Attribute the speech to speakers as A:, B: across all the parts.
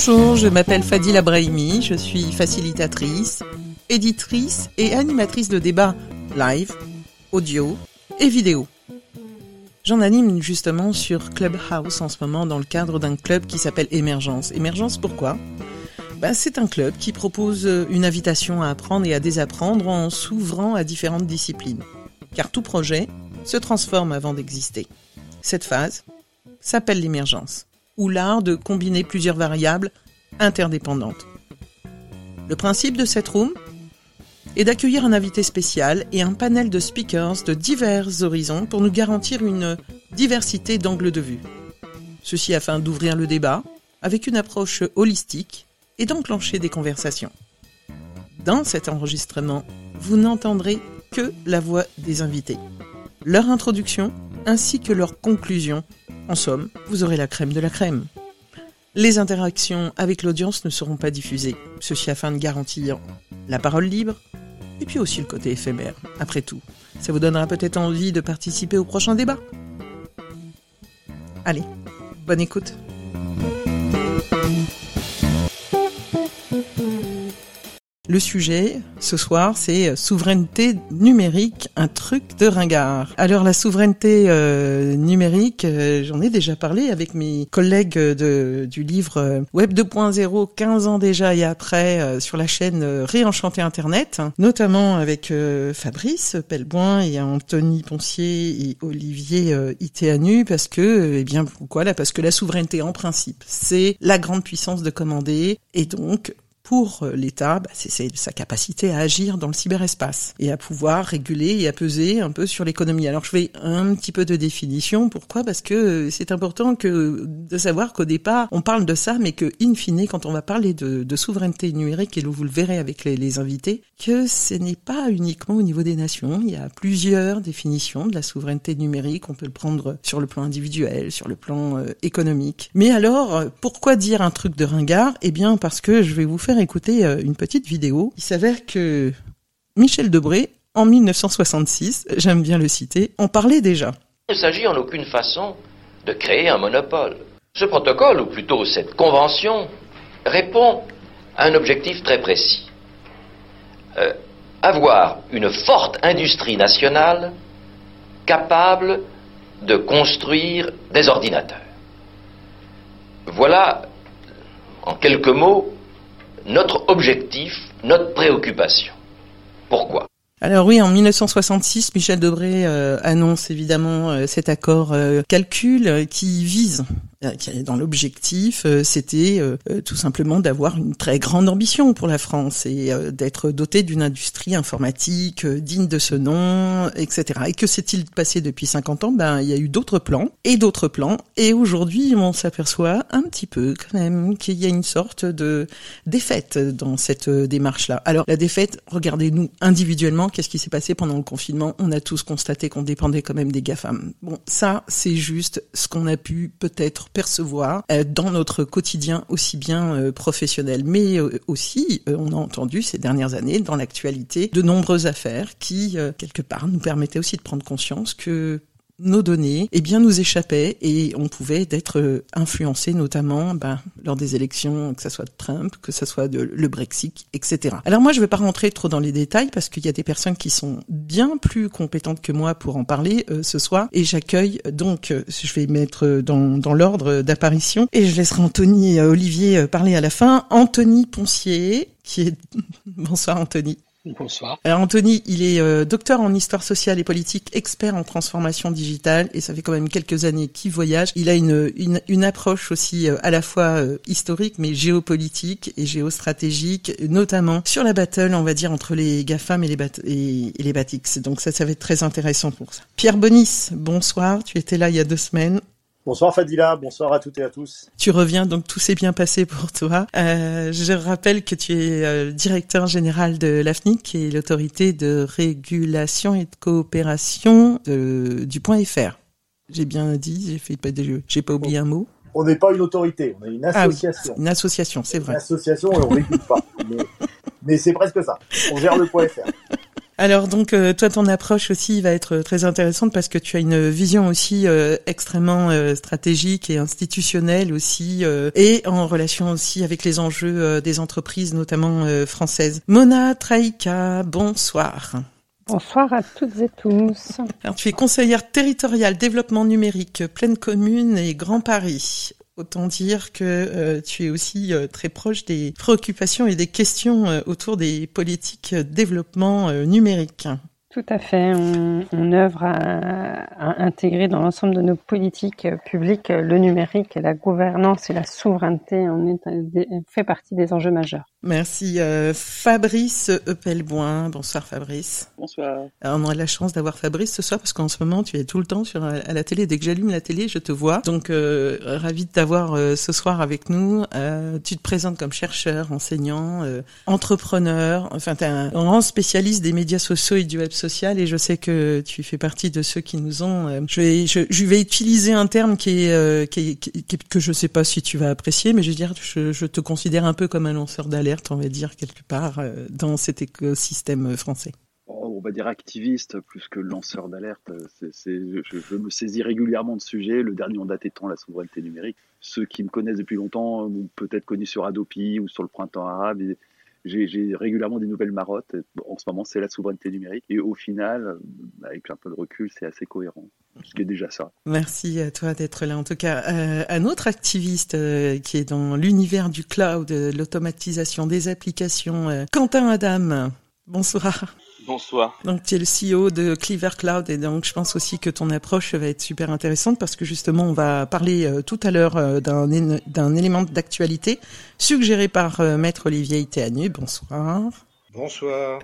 A: Bonjour, je m'appelle Fadila Brahimi, je suis facilitatrice, éditrice et animatrice de débats live, audio et vidéo. J'en anime justement sur Clubhouse en ce moment dans le cadre d'un club qui s'appelle Émergence. Émergence pourquoi? Ben, C'est un club qui propose une invitation à apprendre et à désapprendre en s'ouvrant à différentes disciplines. Car tout projet se transforme avant d'exister. Cette phase s'appelle l'émergence, ou l'art de combiner plusieurs variables interdépendantes. Le principe de cette room est d'accueillir un invité spécial et un panel de speakers de divers horizons pour nous garantir une diversité d'angles de vue. Ceci afin d'ouvrir le débat avec une approche holistique et d'enclencher des conversations. Dans cet enregistrement, vous n'entendrez que la voix des invités, leur introduction ainsi que leur conclusion. En somme, vous aurez la crème de la crème. Les interactions avec l'audience ne seront pas diffusées, ceci afin de garantir la parole libre, et puis aussi le côté éphémère. Après tout, ça vous donnera peut-être envie de participer au prochain débat. Allez, bonne écoute. Le sujet ce soir, c'est souveraineté numérique, un truc de ringard. Alors la souveraineté euh, numérique, euh, j'en ai déjà parlé avec mes collègues de, du livre euh, Web 2.0, 15 ans déjà et après, sur la chaîne Réenchanter Internet, notamment avec Fabrice Pelleboin et Anthony Poncier et Olivier Itéanu, parce que, eh bien pourquoi? Là Parce que la souveraineté en principe, c'est la grande puissance de commander, et donc pour euh, l'État, bah, c'est sa capacité à agir dans le cyberespace et à pouvoir réguler et à peser un peu sur l'économie. Alors je fais un petit peu de définition. Pourquoi? Parce que euh, c'est important que de savoir qu'au départ on parle de ça, mais que in fine, quand on va parler de, souveraineté numérique, et vous le verrez avec les, les invités, que ce n'est pas uniquement au niveau des nations. Il y a plusieurs définitions de la souveraineté numérique. On peut le prendre sur le plan individuel, sur le plan euh, économique. Mais alors, pourquoi dire un truc de ringard? Eh bien, parce que je vais vous faire écouter euh, une petite vidéo. Il s'avère que Michel Debré, en 1966, j'aime bien le citer, en parlait déjà.
B: Il ne s'agit en aucune façon de créer un monopole. Ce protocole, ou plutôt cette convention, répond à un objectif très précis. Euh, avoir une forte industrie nationale capable de construire des ordinateurs. Voilà, en quelques mots, notre objectif, notre préoccupation. Pourquoi?
A: Alors oui, en 1966, Michel Debré euh, annonce évidemment euh, cet accord euh, calcul qui vise dans l'objectif, euh, c'était euh, tout simplement d'avoir une très grande ambition pour la France et d'être doté d'une industrie informatique digne de ce nom, etc. Et que s'est-il passé depuis 50 ans? Ben, il y a eu d'autres plans et d'autres plans, et aujourd'hui, on s'aperçoit un petit peu quand même qu'il y a une sorte de défaite dans cette démarche-là. Alors, la défaite, regardez-nous individuellement, qu'est-ce qui s'est passé pendant le confinement? On a tous constaté qu'on dépendait quand même des GAFAM. Bon, ça, c'est juste ce qu'on a pu peut-être percevoir euh, dans notre quotidien aussi bien euh, professionnel, mais euh, aussi, on a entendu ces dernières années dans l'actualité de nombreuses affaires qui, quelque part, nous permettaient aussi de prendre conscience que nos données, eh bien, nous échappaient et on pouvait être euh, influencé notamment ben, lors des élections, que ce soit de Trump, que ce soit de le Brexit, etc. Alors moi, je ne vais pas rentrer trop dans les détails parce qu'il y a des personnes qui sont bien plus compétentes que moi pour en parler euh, ce soir et j'accueille donc, euh, je vais mettre dans, dans l'ordre d'apparition et je laisserai Anthony et Olivier parler à la fin. Anthony Poncier, qui est... Bonsoir Anthony.
C: Bonsoir.
A: Alors Anthony, il est euh, docteur en histoire sociale et politique, expert en transformation digitale, et ça fait quand même quelques années qu'il voyage. Il a une, une, approche aussi euh, à la fois euh, historique, mais géopolitique et géostratégique, notamment sur la battle, on va dire, entre les GAFAM et les, bat et, et les BATX. Donc ça, ça va être très intéressant pour ça. Pierre Bonis, bonsoir, tu étais là il y a deux semaines.
D: Bonsoir Fadila, bonsoir à toutes et à tous.
A: Tu reviens, donc tout s'est bien passé pour toi. Euh, je rappelle que tu es euh, directeur général de l'AFNIC, qui est l'autorité de régulation et de coopération de, du point FR. J'ai bien dit, j'ai fait pas de, j'ai pas oublié un mot.
D: On n'est pas une autorité, on est une association.
A: Ah oui, une association, c'est vrai.
D: Une association et on régule pas. mais, mais c'est presque ça. On gère le point FR.
A: Alors donc toi ton approche aussi va être très intéressante parce que tu as une vision aussi extrêmement stratégique et institutionnelle aussi et en relation aussi avec les enjeux des entreprises notamment françaises. Mona Traïka, bonsoir.
C: Bonsoir à toutes et tous.
A: Alors, tu es conseillère territoriale développement numérique, pleine commune et Grand Paris. Autant dire que euh, tu es aussi euh, très proche des préoccupations et des questions euh, autour des politiques développement numérique.
C: Tout à fait. On, œuvre à, intégrer dans l'ensemble de nos politiques publiques le numérique la gouvernance et la souveraineté est, fait partie des enjeux majeurs.
A: Merci. Euh, Fabrice Eppelboin. Bonsoir Fabrice.
E: Bonsoir.
A: Alors, on a la chance d'avoir Fabrice ce soir parce qu'en ce moment tu es tout le temps sur à la télé. Dès que j'allume la télé, je te vois. Donc euh, ravi de t'avoir euh, ce soir avec nous. Euh, tu te présentes comme chercheur, enseignant, entrepreneur. Enfin, tu es un grand spécialiste des médias sociaux et du web social et je sais que tu fais partie de ceux qui nous ont. Euh, je, vais, je, vais utiliser un terme qui est, euh, qui, qui, que je sais pas si tu vas apprécier, mais je veux dire, je, je te considère un peu comme un lanceur d'alerte, on va dire quelque part, euh, dans cet écosystème français
E: oh, on va dire activiste plus que lanceur d'alerte. C'est, je, me saisis régulièrement de sujets. Le dernier en date étant la souveraineté numérique. Ceux qui me connaissent depuis longtemps ont peut-être connu sur Adopi ou sur le printemps arabe j'ai régulièrement des nouvelles marottes. En ce moment, c'est la souveraineté numérique. Et au final, avec un peu de recul, c'est assez cohérent. Ce qui est déjà ça.
A: Merci à toi d'être là. En tout cas, euh, un autre activiste euh, qui est dans l'univers du cloud, l'automatisation des applications, euh, Quentin Adam. Bonsoir.
F: Bonsoir.
A: Donc tu es le CEO de Cleaver Cloud et donc je pense aussi que ton approche va être super intéressante parce que justement on va parler euh, tout à l'heure euh, d'un élément d'actualité suggéré par euh, Maître Olivier Itéanu. Bonsoir.
F: Bonsoir.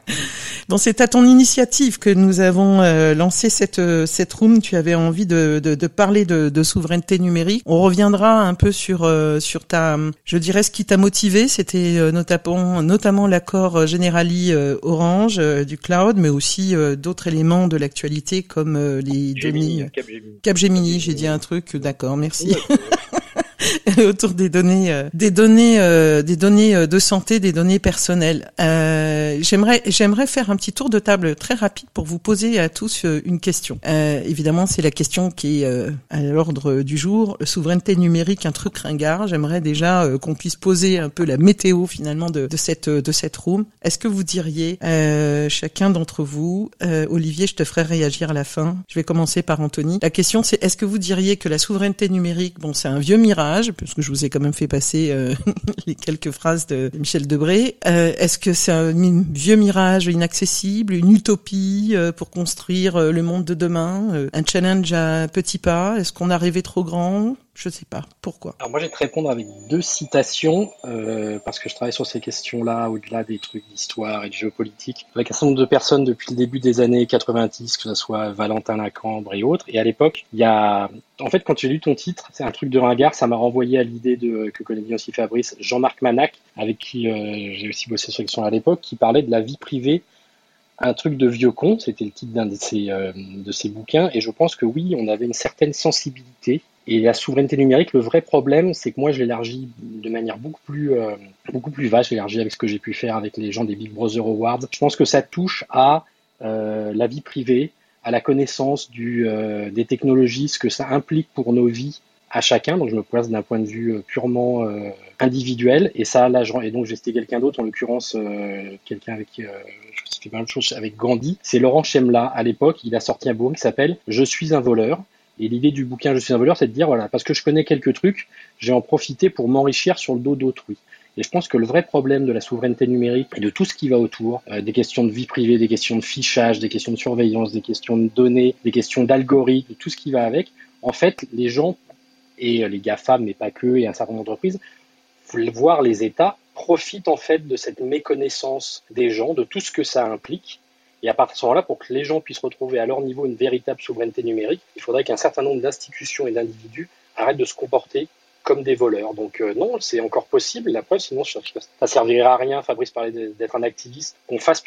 A: Bon, c'est à ton initiative que nous avons euh, lancé cette euh, cette room. Tu avais envie de, de, de parler de, de, souveraineté numérique. On reviendra un peu sur euh, sur ta, je dirais ce qui t'a motivé. C'était notamment notamment l'accord Generali Orange du cloud, mais aussi d'autres éléments de l'actualité comme les
F: données.
A: Capgemini. Capgemini, j'ai dit un truc. D'accord, merci. autour des données, euh, des données, euh, des données euh, de santé, des données personnelles. j'aimerais, j'aimerais faire un petit tour de table très rapide pour vous poser à tous une question. évidemment, c'est la question qui est à l'ordre du jour. Souveraineté numérique, un truc ringard. J'aimerais déjà qu'on puisse poser un peu la météo finalement de, de cette de cette room. Est-ce que vous diriez chacun d'entre vous, Olivier, je te ferai réagir à la fin. Je vais commencer par Anthony. La question c'est est-ce que vous diriez que la souveraineté numérique, bon, c'est un vieux mirage parce que je vous ai quand même fait passer euh, les quelques phrases de Michel Debré. Euh, est-ce que c'est un vieux mirage inaccessible, une utopie euh, pour construire le monde de demain, un challenge à petits pas? Est-ce qu'on a rêvé trop grand? Je sais pas. Pourquoi?
F: Alors moi, je vais te répondre avec deux citations, euh, parce que je travaille sur ces questions-là, au-delà des trucs d'histoire et de géopolitique, avec un certain nombre de personnes depuis le début des années 90, que ce soit Valentin Lacambre et autres. Et à l'époque, il y a... En fait, quand j'ai lu ton titre, c'est un truc de ringard, ça m'a renvoyé à l'idée de que connaît bien aussi Fabrice, Jean-Marc Manac, avec qui euh, j'ai aussi bossé sur question à l'époque, qui parlait de la vie privée un truc de vieux con, c'était le titre d'un de ses, euh, de ses bouquins, et je pense que oui, on avait une certaine sensibilité et la souveraineté numérique, le vrai problème, c'est que moi, je l'élargis de manière beaucoup plus, euh, beaucoup plus vaste. Je l'élargis avec ce que j'ai pu faire avec les gens des Big Brother Awards. Je pense que ça touche à euh, la vie privée, à la connaissance euh, des technologies, ce que ça implique pour nos vies à chacun. Donc, je me place d'un point de vue purement individuel. Et ça, là, et donc, j'ai cité quelqu'un d'autre, en l'occurrence, quelqu'un avec je fais pas même chose avec Gandhi. C'est Laurent Chemla. À l'époque, il a sorti un bouquin qui s'appelle Je suis un voleur. Et l'idée du bouquin Je suis un voleur, c'est de dire, voilà, parce que je connais quelques trucs, j'ai en profité pour m'enrichir sur le dos d'autrui. Et je pense que le vrai problème de la souveraineté numérique et de tout ce qui va autour, euh, des questions de vie privée, des questions de fichage, des questions de surveillance, des questions de données, des questions d'algorithmes, tout ce qui va avec, en fait, les gens, et les GAFAM, mais pas que, et un certain nombre d'entreprises, voire les États, profitent en fait de cette méconnaissance des gens, de tout ce que ça implique, et à partir de ce moment-là, pour que les gens puissent retrouver à leur niveau une véritable souveraineté numérique, il faudrait qu'un certain nombre d'institutions et d'individus arrêtent de se comporter comme des voleurs. Donc euh, non, c'est encore possible. La preuve, sinon ça ne servirait à rien. Fabrice parlait d'être un activiste. Qu'on fasse,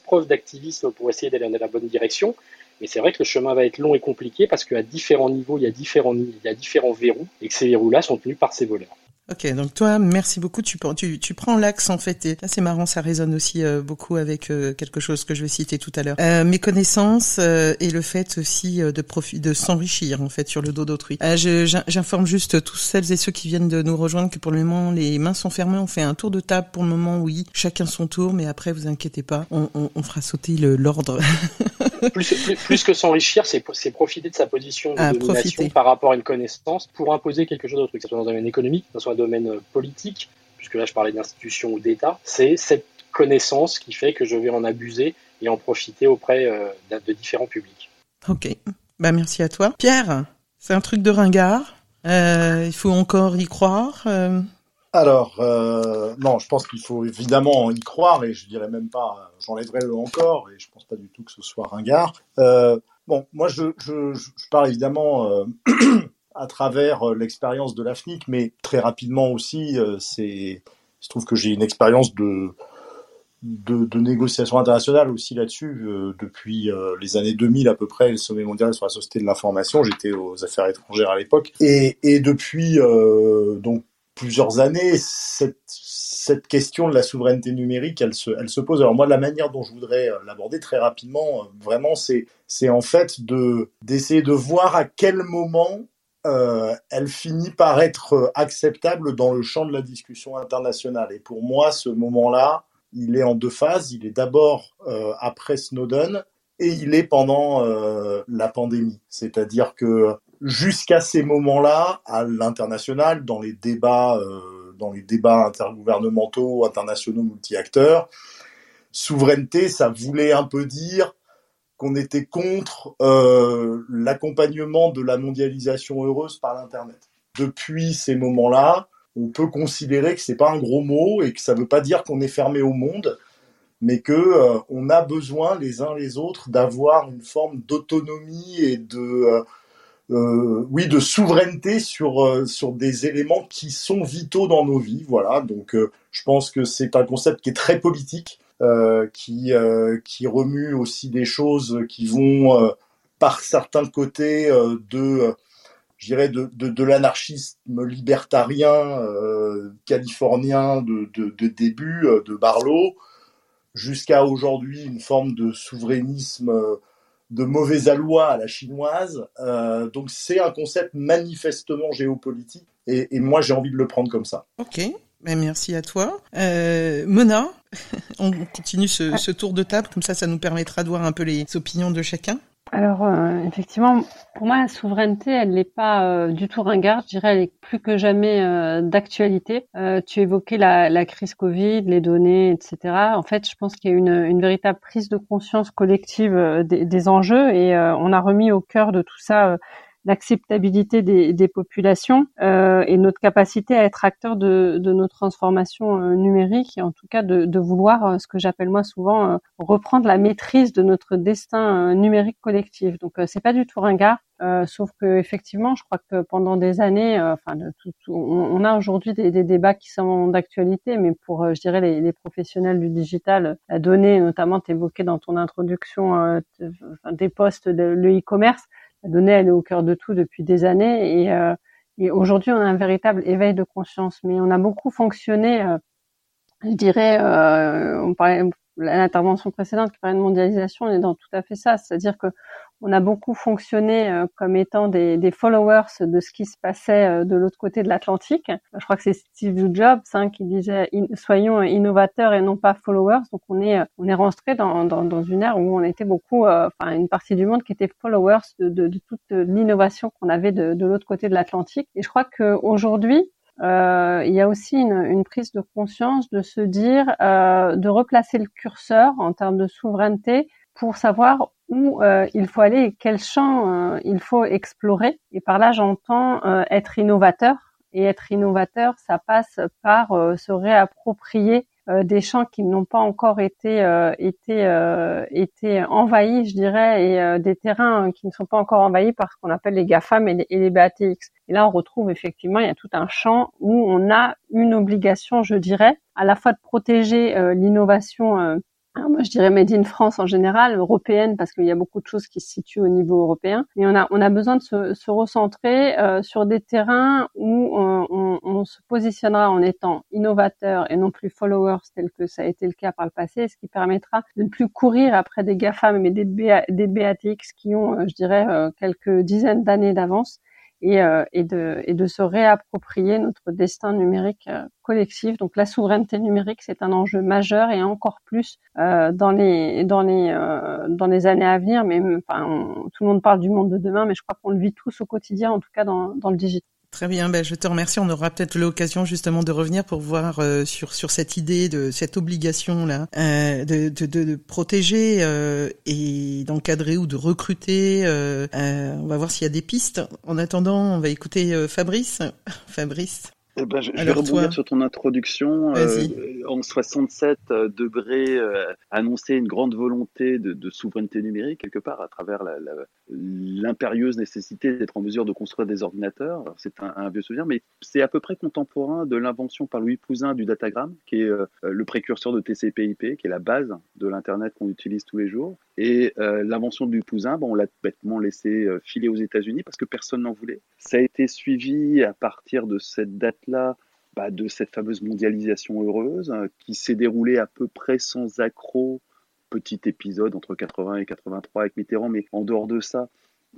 F: preuve d'activisme pour essayer d'aller dans la bonne direction. Mais c'est vrai que le chemin va être long et compliqué parce qu'à différents niveaux, il y a différents, il y a différents verrous et que ces verrous-là sont tenus par ces voleurs.
A: Ok, donc toi, merci beaucoup. Tu, tu, tu prends l'axe en fait. Et c'est marrant, ça résonne aussi euh, beaucoup avec euh, quelque chose que je vais citer tout à l'heure. Euh, mes connaissances et le fait aussi de profit, de s'enrichir en fait sur le dos d'autrui. J'informe juste tous celles et ceux qui viennent de nous rejoindre que pour le moment les mains sont fermées. On fait un tour de table pour le moment, oui, chacun son tour, mais après vous inquiétez pas, on, on, on fera sauter l'ordre.
F: plus, plus, plus, que s'enrichir, c'est profiter de sa position de ah, domination par rapport à une connaissance pour imposer quelque chose d'autre, que ce soit dans un domaine économique, que ce soit domaine euh, politique, puisque là je parlais d'institutions ou d'État, c'est cette connaissance qui fait que je vais en abuser et en profiter auprès euh, de, différents publics.
A: Ok, bah merci à toi. Pierre, c'est un truc de ringard. Euh, il faut encore y croire.
D: Alors, non, je pense qu'il faut évidemment y croire, et je dirais même pas, j'enlèverai le encore, et je pense pas du tout que ce soit ringard. bon, moi, je, je, je parle évidemment à travers euh, l'expérience de l'AFNIC, mais très rapidement aussi, euh, c'est, je trouve que j'ai une expérience de, de, de, négociation internationale aussi là-dessus euh, depuis les années 2000 à peu près, le sommet mondial sur la société de l'information. J'étais aux affaires étrangères à l'époque et, et depuis donc plusieurs années, cette, cette question de la souveraineté numérique, elle se, pose. Alors moi, la manière dont je voudrais l'aborder très rapidement, vraiment, c'est, en fait de d'essayer de voir à quel moment euh, elle finit par être acceptable dans le champ de la discussion internationale. Et pour moi, ce moment-là, il est en deux phases. Il est d'abord euh, après Snowden et il est pendant euh, la pandémie. C'est-à-dire que jusqu'à ces moments-là, à l'international, dans les débats, dans les débats intergouvernementaux, internationaux, multi-acteurs, souveraineté, ça voulait un peu dire qu'on était contre euh, l'accompagnement de la mondialisation heureuse par l'Internet. Depuis ces moments-là, on peut considérer que c'est pas un gros mot et que ça veut pas dire qu'on est fermé au monde, mais que euh, on a besoin les uns les autres d'avoir une forme d'autonomie et de euh, oui de souveraineté sur sur des éléments qui sont vitaux dans nos vies. Voilà, donc je pense que c'est un concept qui est très politique euh, qui euh, qui remue aussi des choses qui vont euh, par certains côtés de je de, de, de l'anarchisme libertarien californien de, de, début de Barlow jusqu'à aujourd'hui une forme de souverainisme de mauvais aloi à la chinoise. donc c'est un concept manifestement géopolitique et, et moi j'ai envie de le prendre comme ça.
A: Ok. Ben, merci à toi. Euh, Mona, on continue ce, ce, tour de table, comme ça, ça nous permettra de voir un peu les opinions de chacun.
C: Alors, euh, effectivement, pour moi, la souveraineté, elle n'est pas euh, du tout ringarde. Je dirais, elle est plus que jamais euh, d'actualité. tu évoquais la, crise Covid, les données, etc. En fait, je pense qu'il y a une, une véritable prise de conscience collective des, des enjeux et on a remis au cœur de tout ça l'acceptabilité des, des, populations euh, et notre capacité à être acteur de, de nos transformations euh, numériques et en tout cas de, de vouloir euh, ce que j'appelle moi souvent euh, reprendre la maîtrise de notre destin numérique collectif. Donc c'est pas du tout ringard. Euh, sauf que effectivement, je crois que pendant des années, enfin, tout, on, a aujourd'hui des, des, débats qui sont d'actualité, mais pour, je dirais, les, les, professionnels du digital, la donnée, notamment, évoqué dans ton introduction des postes, de, le e-commerce, la donnée, elle est au cœur de tout depuis des années et, euh, et aujourd'hui, on a un véritable éveil de conscience. Mais on a beaucoup fonctionné, euh, je dirais, euh, on parlait l'intervention précédente qui parlait de mondialisation, on est dans tout à fait ça, c'est-à-dire que on a beaucoup fonctionné euh, comme étant des, followers de ce qui se passait euh, de l'autre côté de l'Atlantique. Je crois que c'est Steve Jobs hein, qui disait soyons innovateurs et non pas followers. Donc on est on est rentré dans, dans, dans une ère où on était beaucoup, euh, enfin une partie du monde qui était followers de, de, de toute l'innovation qu'on avait de, de l'autre côté de l'Atlantique. Et je crois qu'aujourd'hui, euh, il y a aussi une, une, prise de conscience de se dire, euh, de replacer le curseur en termes de souveraineté pour savoir où euh, il faut aller et quel champ euh, il faut explorer. Et par là, j'entends euh, être innovateur. Et être innovateur, ça passe par se réapproprier des champs qui n'ont pas encore été été été envahis, je dirais, et des terrains qui ne sont pas encore envahis par ce qu'on appelle les GAFAM et les, et les BATX. Et là, on retrouve effectivement, il y a tout un champ où on a une obligation, je dirais, à la fois de protéger l'innovation moi, je dirais made in France en général, européenne parce qu'il y a beaucoup de choses qui se situent au niveau européen. Et on a on a besoin de se, se recentrer euh, sur des terrains où on, on, se positionnera en étant innovateur et non plus followers tel que ça a été le cas par le passé, ce qui permettra de ne plus courir après des GAFAM mais des, des BATX qui ont, euh, je dirais, euh, quelques dizaines d'années d'avance et, euh, et, de, et de se réapproprier notre destin numérique euh, collectif. Donc la souveraineté numérique, c'est un enjeu majeur et encore plus euh, dans les dans les euh, dans les années à venir. Mais enfin, tout le monde parle du monde de demain, mais je crois qu'on le vit tous au quotidien, en tout cas dans, dans le digital.
A: Très bien, ben je te remercie. On aura peut-être l'occasion justement de revenir pour voir euh, sur sur cette idée de cette obligation là euh, de, de, de, protéger euh, et d'encadrer ou de recruter. Euh, euh, on va voir s'il y a des pistes. En attendant, on va écouter Fabrice. Fabrice.
E: Eh ben, je, je vais rebondir sur ton introduction. Euh, en 67, euh, Debré euh, annonçait une grande volonté de, de, souveraineté numérique, quelque part, à travers l'impérieuse nécessité d'être en mesure de construire des ordinateurs. C'est un, vieux souvenir, mais c'est à peu près contemporain de l'invention par Louis Pouzin du datagramme, qui est euh, le précurseur de TCP/IP, qui est la base de l'Internet qu'on utilise tous les jours. Et euh, l'invention du Pouzin, bon, on l'a bêtement laissé euh, filer aux États-Unis parce que personne n'en voulait. Ça a été suivi à partir de cette date-là bah, de cette fameuse mondialisation heureuse qui s'est déroulée à peu près sans accroc. Petit épisode entre 80 et 83 avec Mitterrand, mais en dehors de ça,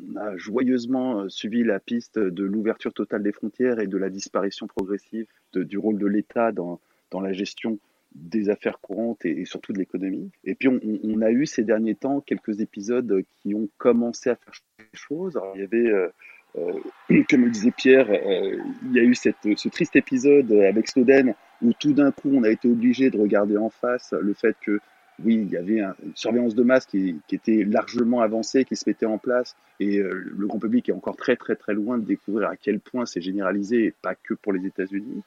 E: on a joyeusement euh, suivi la piste de l'ouverture totale des frontières et de la disparition progressive du rôle de l'État dans, dans la gestion des affaires courantes et, surtout de l'économie. Et puis on, a eu ces derniers temps quelques épisodes qui ont commencé à faire des choses. Il y avait, euh, euh, comme le disait Pierre, il y a eu cette, ce triste épisode avec Snowden où tout d'un coup on a été obligé de regarder en face le fait que oui, il y avait une surveillance de masse qui, était largement avancée, qui se mettait en place, et euh, le grand public est encore très très très loin de découvrir à quel point c'est généralisé, et pas que pour les États-Unis.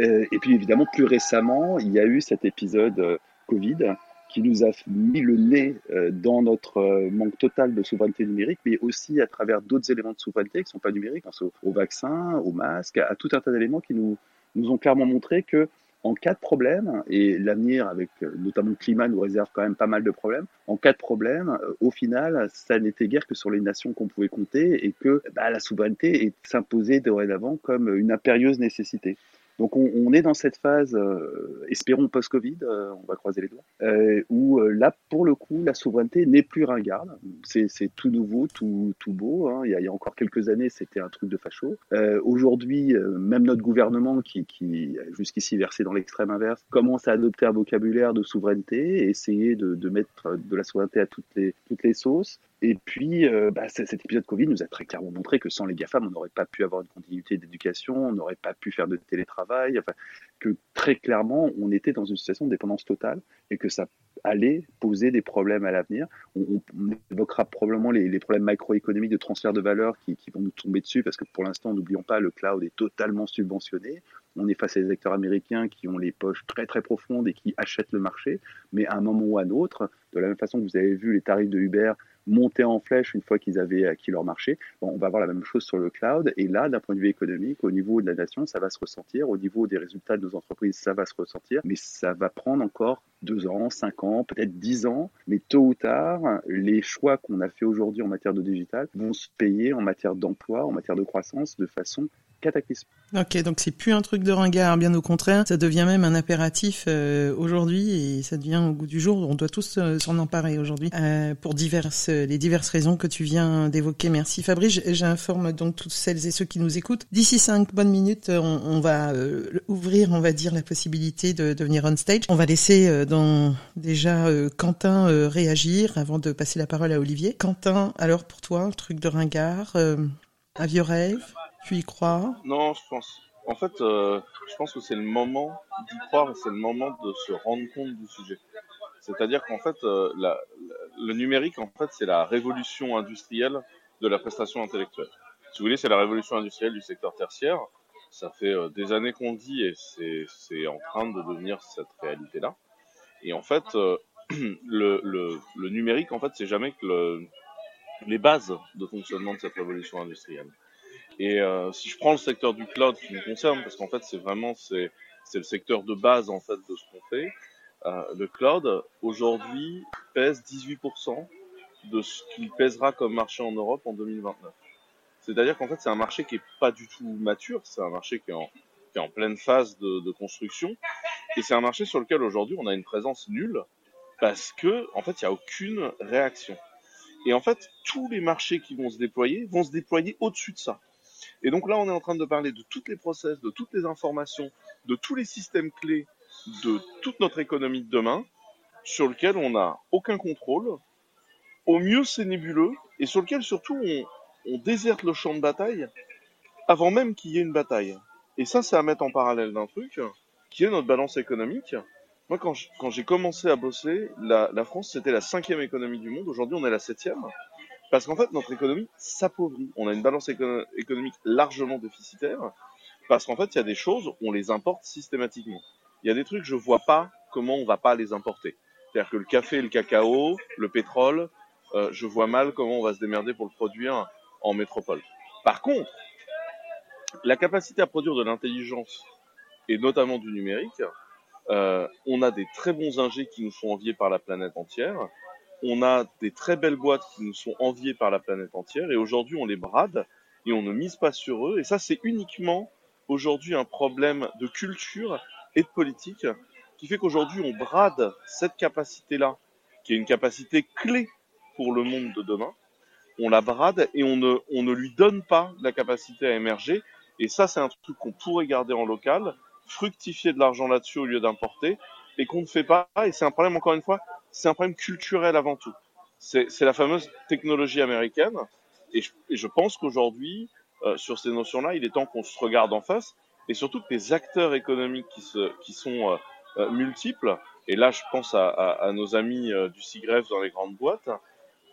E: Euh, et puis évidemment, plus récemment, il y a eu cet épisode euh, Covid qui nous a mis le nez dans notre manque total de souveraineté numérique, mais aussi à travers d'autres éléments de souveraineté qui ne sont pas numériques, au, au vaccin, aux masques, à tout un tas d'éléments qui nous ont clairement montré que en cas de problème, et l'avenir avec notamment le climat nous réserve quand même pas mal de problèmes, en cas de problème, au final, ça n'était guère que sur les nations qu'on pouvait compter et que bah, la souveraineté s'imposait dorénavant comme une impérieuse nécessité. Donc on, est dans cette phase, euh, espérons post-Covid, euh, on va croiser les doigts, euh, où là, pour le coup, la souveraineté n'est plus ringarde. C'est tout nouveau, tout, beau. Hein. Il, y a, encore quelques années, c'était un truc de facho. Aujourd'hui, même notre gouvernement, qui, qui jusqu'ici versé dans l'extrême inverse, commence à adopter un vocabulaire de souveraineté et essayer de, mettre de la souveraineté à toutes les, sauces. Et puis, bah, cet épisode Covid nous a très clairement montré que sans les GAFAM, on n'aurait pas pu avoir une continuité d'éducation, on n'aurait pas pu faire de télétravail, que très clairement, on était dans une situation de dépendance totale et que ça allait poser des problèmes à l'avenir. On, évoquera probablement les, les problèmes macroéconomiques de transfert de valeur qui, qui, vont nous tomber dessus parce que pour l'instant, n'oublions pas, le cloud est totalement subventionné. On est face à des acteurs américains qui ont les poches très très profondes et qui achètent le marché, mais à un moment ou à un autre, de la même façon que vous avez vu les tarifs de Uber monter en flèche une fois qu'ils avaient acquis leur marché. Bon, on va voir la même chose sur le cloud. Et là, d'un point de vue économique, au niveau de la nation, ça va se ressentir. Au niveau des résultats de nos entreprises, ça va se ressentir. Mais ça va prendre encore deux ans, cinq ans, peut-être dix ans. Mais tôt ou tard, les choix qu'on a fait aujourd'hui en matière de digital vont se payer en matière d'emploi, en matière de croissance, de façon cataclysme.
A: Ok, donc c'est plus un truc de ringard, bien au contraire, ça devient même un impératif euh, aujourd'hui et ça devient au goût du jour. On doit tous euh, s'en emparer aujourd'hui euh, pour diverses les diverses raisons que tu viens d'évoquer. Merci Fabrice. J'informe donc toutes celles et ceux qui nous écoutent. D'ici cinq bonnes minutes, on, on va euh, ouvrir, on va dire, la possibilité de, venir on stage. On va laisser euh, dans déjà Quentin réagir avant de passer la parole à Olivier. Quentin, alors pour toi, truc de ringard, un vieux rêve? Tu y crois?
G: Non, je pense. En fait, euh, je pense que c'est le moment d'y croire et c'est le moment de se rendre compte du sujet. C'est-à-dire qu'en fait, euh, le numérique, en fait, c'est la révolution industrielle de la prestation intellectuelle. Si vous voulez, c'est la révolution industrielle du secteur tertiaire. Ça fait euh, des années qu'on dit et c'est en train de devenir cette réalité-là. Et en fait, le, numérique, en fait, c'est jamais que le, les bases de fonctionnement de cette révolution industrielle. Et euh, si je prends le secteur du cloud qui me concerne, parce qu'en fait c'est vraiment c'est c'est le secteur de base en fait de ce qu'on fait, euh, le cloud aujourd'hui pèse 18% de ce qu'il pèsera comme marché en Europe en 2029. C'est-à-dire qu'en fait c'est un marché qui est pas du tout mature, c'est un marché qui est en qui est en pleine phase de, de construction. Et c'est un marché sur lequel aujourd'hui on a une présence nulle parce que en fait il n'y a aucune réaction. Et en fait tous les marchés qui vont se déployer vont se déployer au-dessus de ça. Et donc là on est en train de parler de toutes les process, de toutes les informations, de tous les systèmes clés de toute notre économie de demain sur lequel on n'a aucun contrôle. Au mieux c'est nébuleux et sur lequel surtout on, déserte le champ de bataille avant même qu'il y ait une bataille. Et ça, c'est à mettre en parallèle d'un truc qui est notre balance économique. Moi, quand j'ai commencé à bosser, la France, c'était la cinquième économie du monde. Aujourd'hui, on est la septième. Parce qu'en fait, notre économie s'appauvrit. On a une balance éco économique largement déficitaire. Parce qu'en fait, il y a des choses, on les importe systématiquement. Il y a des trucs, je vois pas comment on va pas les importer. C'est-à-dire que le café, le cacao, le pétrole, euh, je vois mal comment on va se démerder pour le produire en métropole. Par contre, la capacité à produire de l'intelligence et notamment du numérique, euh, on a des très bons ingés qui nous sont enviés par la planète entière. On a des très belles boîtes qui nous sont enviées par la planète entière et aujourd'hui on les brade et on ne mise pas sur eux. Et ça c'est uniquement aujourd'hui un problème de culture et de politique qui fait qu'aujourd'hui on brade cette capacité-là, qui est une capacité clé pour le monde de demain. On la brade et on ne, on ne lui donne pas la capacité à émerger et ça, c'est un truc qu'on pourrait garder en local, fructifier de l'argent là-dessus au lieu d'importer, et qu'on ne fait pas. Et c'est un problème, encore une fois, c'est un problème culturel avant tout. C'est la fameuse technologie américaine. Et je, et je pense qu'aujourd'hui, euh, sur ces notions-là, il est temps qu'on se regarde en face, et surtout que les acteurs économiques qui, se, qui sont euh, euh, multiples, et là je pense à, à, à nos amis euh, du CIGREF dans les grandes boîtes,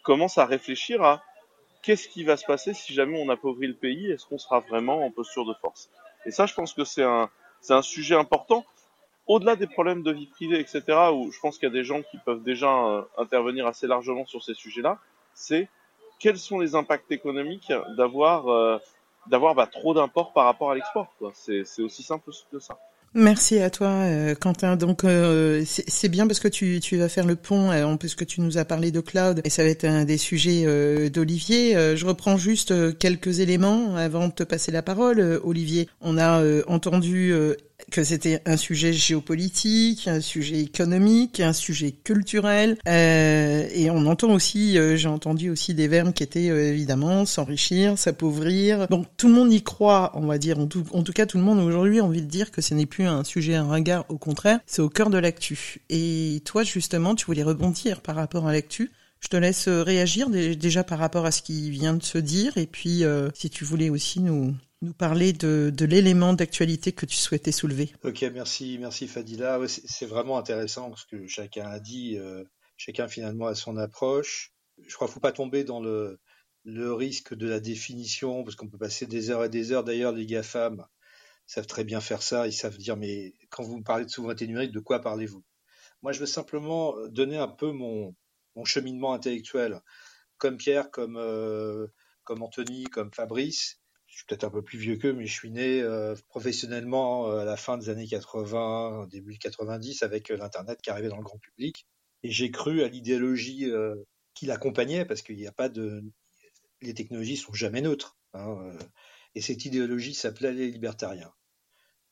G: commencent à réfléchir à qu'est-ce qui va se passer si jamais on appauvrit le pays? Est-ce qu'on sera vraiment en posture de force? Et ça, je pense que c'est un, c'est un sujet important. Au-delà des problèmes de vie privée, etc., où je pense qu'il y a des gens qui peuvent déjà euh, intervenir assez largement sur ces sujets-là, c'est quels sont les impacts économiques d'avoir euh, d'avoir bah, trop d'imports par rapport à l'export. C'est, aussi simple que ça.
A: Merci à toi, euh, Quentin. Donc c'est bien parce que tu, vas faire le pont, euh, en plus que tu nous as parlé de cloud, et ça va être un des sujets d'Olivier. Je reprends juste quelques éléments avant de te passer la parole, Olivier. On a entendu que c'était un sujet géopolitique, un sujet économique, un sujet culturel, euh, et on entend aussi, euh, j'ai entendu aussi des verbes qui étaient euh, évidemment s'enrichir, s'appauvrir. Donc tout le monde y croit, on va dire. En tout, cas, tout le monde aujourd'hui a envie de dire que ce n'est plus un sujet un ringard, au contraire, c'est au cœur de l'actu. Et toi, justement, tu voulais rebondir par rapport à l'actu. Je te laisse réagir déjà par rapport à ce qui vient de se dire, et puis si tu voulais aussi nous nous parler de, l'élément d'actualité que tu souhaitais soulever.
H: Ok, merci, merci Fadila. C'est vraiment intéressant ce que chacun a dit. Euh, chacun finalement a son approche. Je crois qu'il faut pas tomber dans le, risque de la définition, parce qu'on peut passer des heures et des heures. D'ailleurs, les GAFAM savent très bien faire ça. Ils savent dire, mais quand vous me parlez de souveraineté numérique, de quoi parlez-vous? Moi, je veux simplement donner un peu mon, cheminement intellectuel. Comme Pierre, comme, euh, comme Anthony, comme Fabrice, suis peut-être un peu plus vieux qu'eux, mais je suis né euh, professionnellement euh, à la fin des années 80, début 90, avec euh, l'Internet qui arrivait dans le grand public. Et j'ai cru à l'idéologie euh, qui l'accompagnait, parce qu'il n'y a pas de... Les technologies sont jamais neutres. Hein, euh, et cette idéologie s'appelait les libertariens.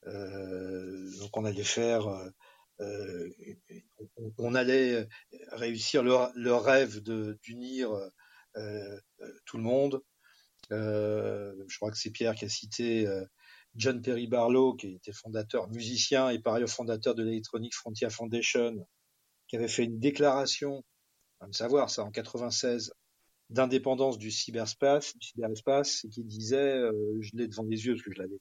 H: donc on allait faire... On, allait réussir leur, leur rêve d'unir tout le monde, euh, je crois que c'est Pierre qui a cité euh, John Perry Barlow, qui était fondateur, musicien et par ailleurs fondateur de l'Electronic Frontier Foundation, qui avait fait une déclaration, à me savoir ça, en 96, d'indépendance du cyberspace, du cyberespace, et qui disait, euh, je l'ai devant les yeux parce que je l'avais,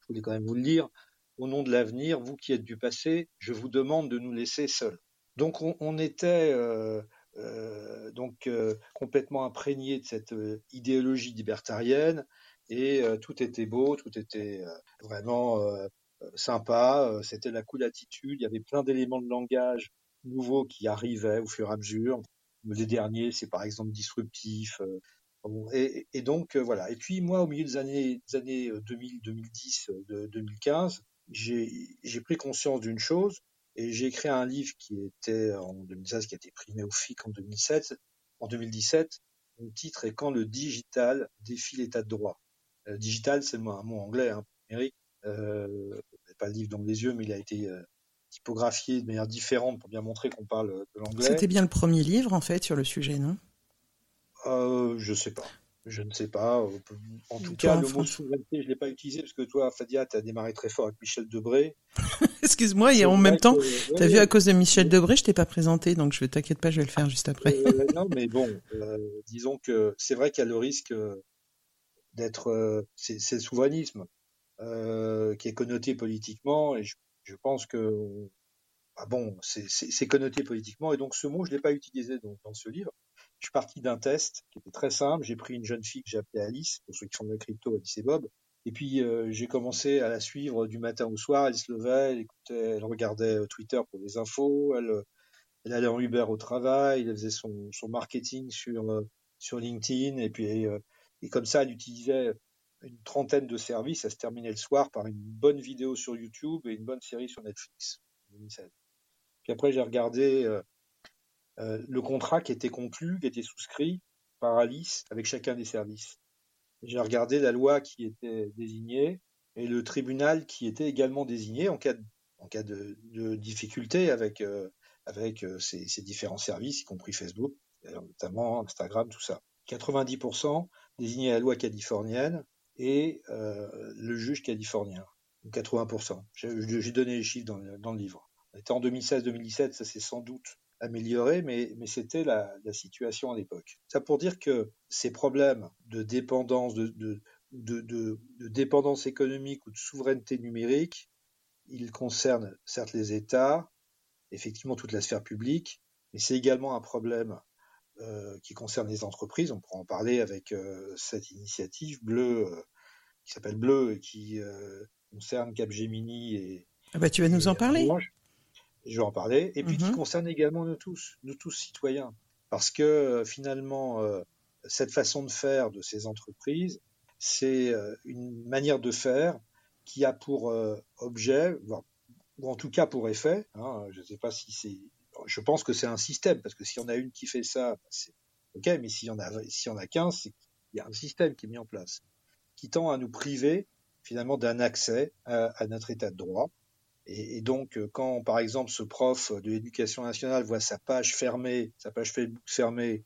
H: je voulais quand même vous le lire, au nom de l'avenir, vous qui êtes du passé, je vous demande de nous laisser seuls. Donc on, on était euh, euh, donc euh, complètement imprégné de cette euh, idéologie libertarienne et tout était beau, tout était vraiment sympa, c'était la cool attitude, il y avait plein d'éléments de langage nouveaux qui arrivaient au fur et à mesure. Les derniers, c'est par exemple disruptif. Et, donc voilà. Et puis moi, au milieu des années, des années 2000, 2010, de 2015, j'ai pris conscience d'une chose, et j'ai écrit un livre qui était en 2016, qui a été primé au FIC en 2007. En 2017, le titre est Quand le digital défie l'état de droit. Euh, digital, c'est un mot anglais, hein, numérique. Euh, pas le livre dans les yeux, mais il a été euh, typographié de manière différente pour bien montrer qu'on parle de l'anglais.
A: C'était bien le premier livre en fait sur le sujet, non?
H: Euh, Je sais pas. Je ne sais pas. En tout cas, le mot souveraineté, je l'ai pas utilisé parce que toi, Fadia, tu as démarré très fort avec Michel Debré.
A: Excuse-moi, et en même temps, tu as vu à cause de Michel Debré, je t'ai pas présenté, donc je t'inquiète pas, je vais le faire juste après.
H: Euh, non, mais bon, euh, disons que c'est vrai qu'il y a le risque d'être, euh, c'est le souverainisme qui est connoté politiquement, et je, je pense que ah bon, c'est connoté politiquement, et donc ce mot, je l'ai pas utilisé dans ce livre. Je suis parti d'un test qui était très simple. J'ai pris une jeune fille que j'ai appelée Alice, pour ceux qui font de la crypto, Alice et Bob. Et puis euh, j'ai commencé à la suivre du matin au soir. Elle se levait, elle écoutait, elle regardait euh, Twitter pour les infos, elle, euh, elle allait en Uber au travail, elle faisait son, son marketing sur sur LinkedIn et puis et comme ça elle utilisait une trentaine de services. Elle se terminait le soir par une bonne vidéo sur YouTube et une bonne série sur Netflix. Puis après j'ai regardé euh, le contrat qui était conclu, qui était souscrit par Alice avec chacun des services. J'ai regardé la loi qui était désignée et le tribunal qui était également désigné en cas de, difficulté avec, euh, euh, ces, différents services, y compris Facebook, notamment Instagram, tout ça. 90% désigné la loi californienne et le juge californien. 80%. J'ai donné les chiffres dans, dans le livre. On était en 2016-2017, ça c'est sans doute amélioré, mais, mais c'était la, la, situation à l'époque. Ça pour dire que ces problèmes de dépendance, de, de, de, de, dépendance économique ou de souveraineté numérique, ils concernent certes les États, effectivement toute la sphère publique, mais c'est également un problème euh, qui concerne les entreprises. On pourra en parler avec euh, cette initiative bleue euh, qui s'appelle Bleu et qui concerne Capgemini et.
A: Ah bah tu vas nous en parler
H: je vais en parler, et puis qui mhm. concerne également nous tous, nous tous citoyens. Parce que euh, finalement, euh, cette façon de faire de ces entreprises, c'est euh, une manière de faire qui a pour objet, ou en tout cas pour effet, hein, je ne sais pas si c'est, je pense que c'est un système, parce que si on a une qui fait ça, bah, c'est ok, mais s'il y en a, si on a 15, c'est qu'il y a un système qui est mis en place, qui tend à nous priver finalement d'un accès à, à notre état de droit, et, donc, euh, quand par exemple ce prof de l'éducation nationale voit sa page fermée, sa page Facebook fermée,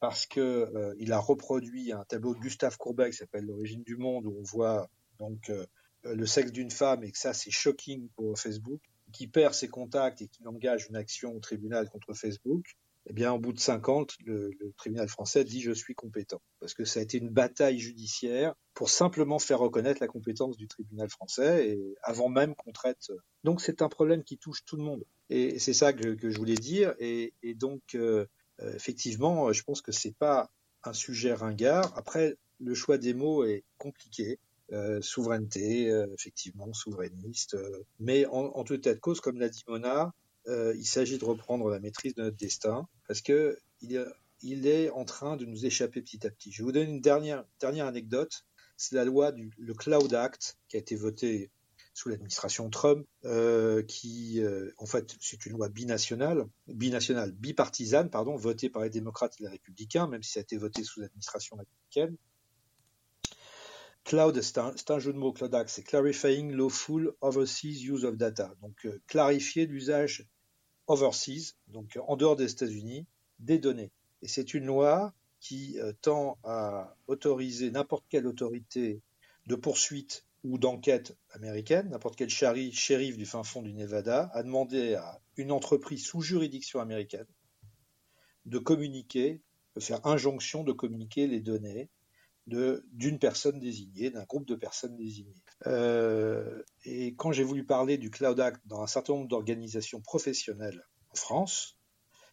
H: parce que euh, a reproduit un tableau de Gustave Courbet qui s'appelle L'origine du monde, où on voit donc euh, le sexe d'une femme et que ça c'est shocking pour Facebook, qui perd ses contacts et qui engage une action au tribunal contre Facebook, eh bien, au bout de 50, le, le, tribunal français dit je suis compétent. Parce que ça a été une bataille judiciaire pour simplement faire reconnaître la compétence du tribunal français et avant même qu'on traite. Donc, c'est un problème qui touche tout le monde. Et c'est ça que, que, je voulais dire. Et, et donc, euh, effectivement, je pense que c'est pas un sujet ringard. Après, le choix des mots est compliqué. Euh, souveraineté, euh, effectivement, souverainiste. Euh, mais en, en tout état de cause, comme l'a dit Mona, euh, il s'agit de reprendre la maîtrise de notre destin parce que il, est en train de nous échapper petit à petit. Je vais vous donner une dernière, anecdote. C'est la loi du Cloud Act qui a été votée sous l'administration Trump, euh, qui euh, en fait c'est une loi binationale, binationale, bipartisane, pardon, votée par les démocrates et les républicains, même si ça a été voté sous l'administration républicaine. Cloud, c'est un, jeu de mots, Cloud Act, c'est Clarifying Lawful Overseas Use of Data. Donc, clarifier l'usage overseas, donc en dehors des États-Unis, des données. Et c'est une loi qui euh, tend à autoriser n'importe quelle autorité de poursuite ou d'enquête américaine, n'importe quel shérif du fin fond du Nevada, à demander à une entreprise sous juridiction américaine de communiquer, de faire injonction de communiquer les données d'une personne désignée, d'un groupe de personnes désignées. Euh, et quand j'ai voulu parler du Cloud Act dans un certain nombre d'organisations professionnelles en France,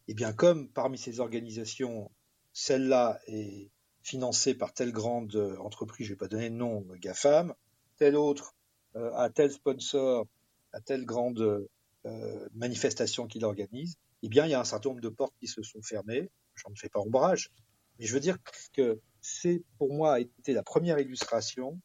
H: eh bien comme parmi ces organisations, celle-là est financée par telle grande entreprise, je ne vais pas donner de nom, GAFAM, telle autre euh, a tel sponsor, à telle grande euh, manifestation qu'il organise, eh bien il y a un certain nombre de portes qui se sont fermées. J'en ne fais pas ombrage, mais je veux dire que c'est pour moi été la première illustration,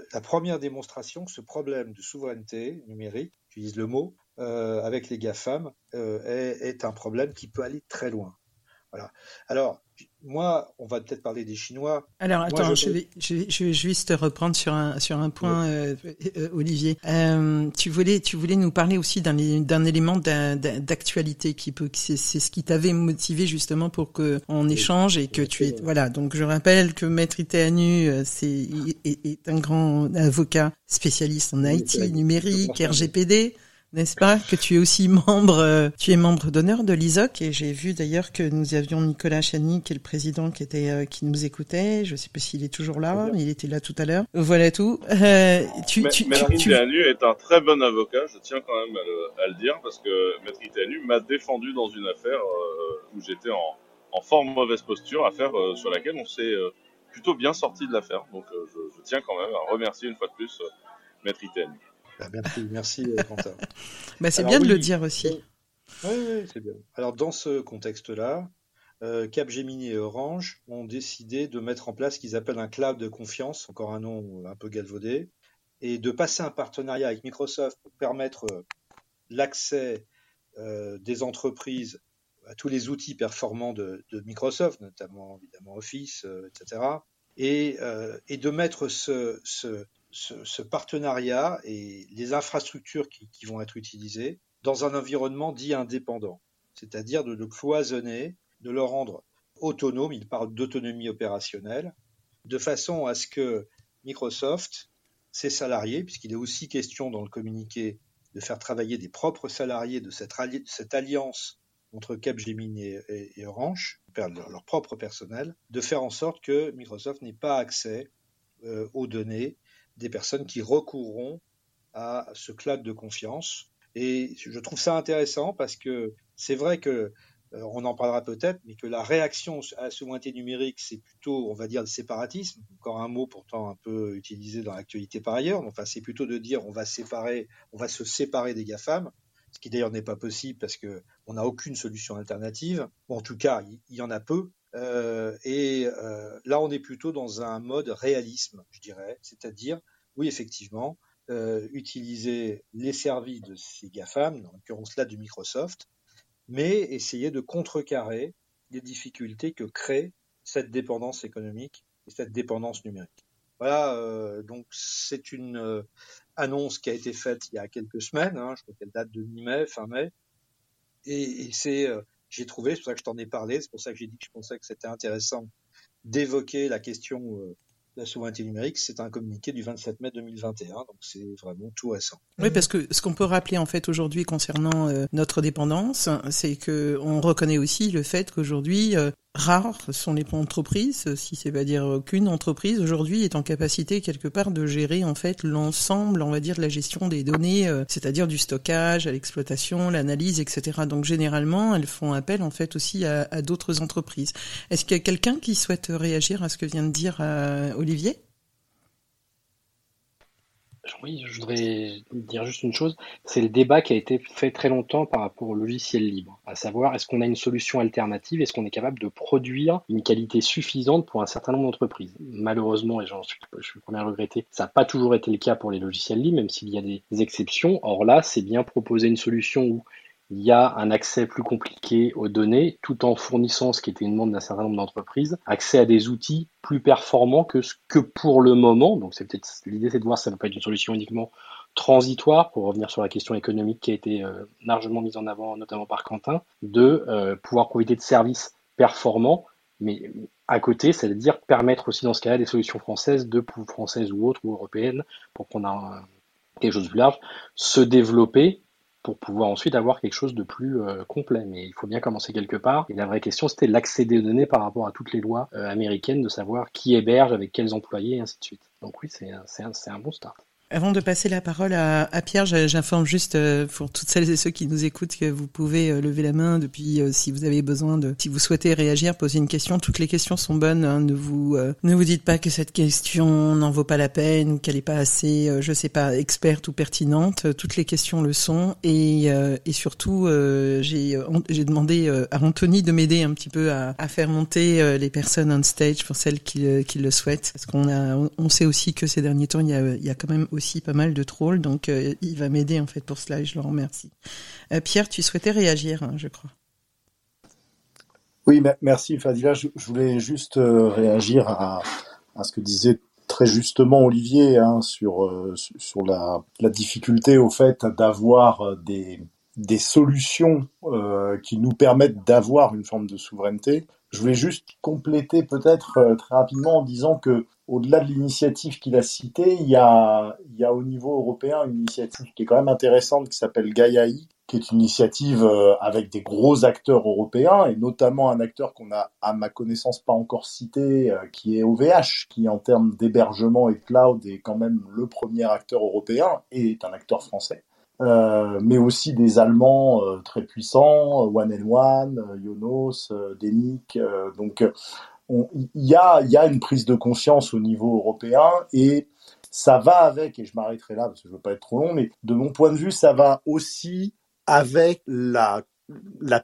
H: euh, la première démonstration que ce problème de souveraineté numérique, j'utilise le mot, euh, avec les GAFAM, euh, est, est, un problème qui peut aller très loin. Voilà. Alors, moi, on va peut-être parler des Chinois.
A: Alors,
H: Moi,
A: attends,
H: je-
A: je, vais, je, vais, je vais juste reprendre sur un, sur un point, euh, euh, Olivier. Euh, tu, voulais, tu voulais nous parler aussi d'un élément d'a- d'a- d'actualité qui peut, c'est ce qui t'avait motivé justement pour que on échange et que tu es, voilà. Donc, je rappelle que Maître Iteanu, euh, c'est est, est un grand avocat spécialiste en
H: vrai.
A: numérique, RGPD. N'est-ce pas que tu es aussi membre, euh, tu es membre d'honneur de l'ISOC et j'ai vu d'ailleurs que nous avions Nicolas Chani qui est le président qui était euh, qui nous écoutait. Je sais pas s'il est toujours là, il était là tout à l'heure. Voilà tout. Euh, tu,
G: Mais,
A: tu,
G: Maître Iteanu est un très bon avocat, je tiens quand même à le, à le dire, parce que Maître Iteanu m'a défendu dans une affaire euh, où j'étais en, en fort mauvaise posture, affaire euh, sur laquelle on s'est euh, plutôt bien sorti de l'affaire. Donc euh, je, je tiens quand même à remercier une fois de plus Maître Iteanu.
H: Ah, Merci, merci euh, Quentin.
A: bah, c'est bien de le dire aussi.
H: Oui, oui, c'est bien. Alors, dans ce contexte-là, euh, Capgemini et Orange ont décidé de mettre en place ce qu'ils appellent un cloud de confiance, encore un nom un peu galvaudé, et de passer un partenariat avec Microsoft pour permettre euh, l'accès euh, des entreprises à tous les outils performants de, de Microsoft, notamment évidemment Office, euh, etc. Et, et de mettre ce, ce, ce, partenariat et les infrastructures qui, vont être utilisées dans un environnement dit indépendant, c'est-à-dire de le cloisonner, de le rendre autonome, il parle d'autonomie opérationnelle, de façon à ce que Microsoft, ses salariés, puisqu'il est aussi question dans le communiqué de faire travailler des propres salariés de cette, alli- cette alliance entre Capgemini et Orange, leur, leur propre personnel, de faire en sorte que Microsoft n'ait pas accès euh, aux données des personnes qui recourront à ce cloud de confiance. Et je trouve ça intéressant parce que c'est vrai que euh, on en parlera peut-être, mais que la réaction à la souveraineté numérique, c'est plutôt, on va dire, le séparatisme. Encore un mot pourtant un peu utilisé dans l'actualité par ailleurs. Enfin, c'est plutôt de dire on va séparer, on va se séparer des GAFAM, ce qui d'ailleurs n'est pas possible parce que on n'a aucune solution alternative. Ou en tout cas, il y en a peu. Euh, et euh, là, on est plutôt dans un mode réalisme, je dirais, c'est-à-dire, oui, effectivement, euh, utiliser les services de ces GAFAM, en l'occurrence là du Microsoft, mais essayer de contrecarrer les difficultés que crée cette dépendance économique et cette dépendance numérique. Voilà, donc c'est une annonce qui a été faite il y a quelques semaines, hein, je crois qu'elle date de mi-mai, fin mai, et, c'est, j'ai trouvé, c'est pour ça que je t'en ai parlé, c'est pour ça que j'ai dit que je pensais que c'était intéressant d'évoquer la question euh, de la souveraineté numérique. C'est un communiqué du 27 mai 2021, donc c'est vraiment tout récent.
A: Oui, parce que ce qu'on peut rappeler en fait aujourd'hui concernant euh, notre dépendance, c'est que on reconnaît aussi le fait qu'aujourd'hui euh, rares sont les entreprises, si c'est pas dire aucune entreprise aujourd'hui est en capacité quelque part de gérer en fait l'ensemble, on va dire, de la gestion des données, euh, c'est-à-dire du stockage, à l'exploitation, l'analyse, etc. Donc généralement, elles font appel en fait aussi à, à d'autres entreprises. Est-ce qu'il y a quelqu'un qui souhaite réagir à ce que vient de dire euh, Olivier?
F: Oui, je voudrais dire juste une chose. C'est le débat qui a été fait très longtemps par rapport au logiciel libre. À savoir, est-ce qu'on a une solution alternative? Est-ce qu'on est capable de produire une qualité suffisante pour un certain nombre d'entreprises? Malheureusement, et j'en je suis le premier à regretter, ça n'a pas toujours été le cas pour les logiciels libres, même s'il y a des exceptions. Or là, c'est bien proposer une solution où il y a un accès plus compliqué aux données, tout en fournissant, ce qui était une demande d'un certain nombre d'entreprises, accès à des outils plus performants que ce que pour le moment, donc c'est peut-être l'idée c'est de voir si ça ne peut pas être une solution uniquement transitoire, pour revenir sur la question économique qui a été euh, largement mise en avant notamment par Quentin, de euh, pouvoir profiter de services performants, mais à côté, c'est-à-dire permettre aussi dans ce cas-là des solutions françaises, de françaises ou autres, ou européennes, pour qu'on a quelque chose de plus large, se développer pour pouvoir ensuite avoir quelque chose de plus euh, complet. Mais il faut bien commencer quelque part. Et la vraie question, c'était l'accès des données par rapport à toutes les lois euh, américaines, de savoir qui héberge, avec quels employés, et ainsi de suite. Donc oui, c'est un, un, un bon start.
A: Avant de passer la parole à, Pierre, j'informe juste euh, pour toutes celles et ceux qui nous écoutent que vous pouvez euh, lever la main depuis euh, si vous avez besoin de, si vous souhaitez réagir, poser une question. Toutes les questions sont bonnes. Hein, ne vous ne vous dites pas que cette question n'en vaut pas la peine ou qu'elle n'est pas assez, je sais pas, experte ou pertinente. Toutes les questions le sont et euh, et surtout j'ai j'ai demandé à Anthony de m'aider un petit peu à, faire monter les personnes on stage pour celles qui, le souhaitent, parce qu'on a on, sait aussi que ces derniers temps il y a quand même pas mal de trolls, donc euh, il va m'aider en fait pour cela et je le remercie. Euh, Pierre, tu souhaitais réagir, hein, je crois.
D: Oui, merci Fadila. Je, voulais juste euh, réagir à, à, ce que disait très justement Olivier hein, sur, sur la, la, difficulté au fait d'avoir des, des solutions qui nous permettent d'avoir une forme de souveraineté. Je voulais juste compléter peut-être très rapidement en disant que au-delà de l'initiative qu'il a citée, il y a, au niveau européen une initiative qui est quand même intéressante qui s'appelle GaiaI, qui est une initiative euh, avec des gros acteurs européens et notamment un acteur qu'on a à ma connaissance pas encore cité, euh, qui est OVH, qui en termes d'hébergement et cloud est quand même le premier acteur européen et est un acteur français. Euh, mais aussi des Allemands très puissants, One and One, Yonos, Denic. donc il y a, une prise de conscience au niveau européen et ça va avec, et je m'arrêterai là parce que je veux pas être trop long, mais de mon point de vue, ça va aussi avec la,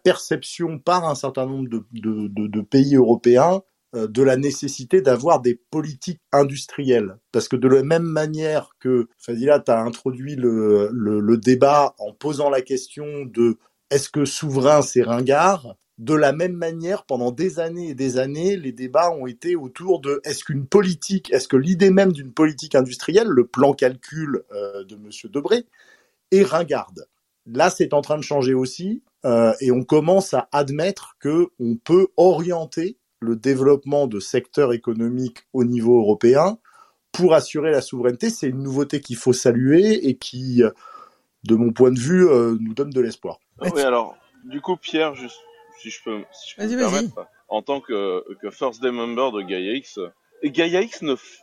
D: perception par un certain nombre de, pays européens euh, de la nécessité d'avoir des politiques industrielles. Parce que de la même manière que, Fadila, tu as introduit le, le, débat en posant la question de est-ce que souverain c'est ringard de la même manière, pendant des années et des années, les débats ont été autour de est-ce qu'une politique, est-ce que l'idée même d'une politique industrielle, le plan calcul euh, de Monsieur Debré, est ringarde? Là, c'est en train de changer aussi, euh, et on commence à admettre que on peut orienter le développement de secteurs économiques au niveau européen pour assurer la souveraineté. C'est une nouveauté qu'il faut saluer et qui, de mon point de vue, euh, nous donne de l'espoir.
G: Oui, alors, du coup, Pierre, juste si je peux, si je peux me permettre, en tant que, que First Day Member de GaiaX, GaiaX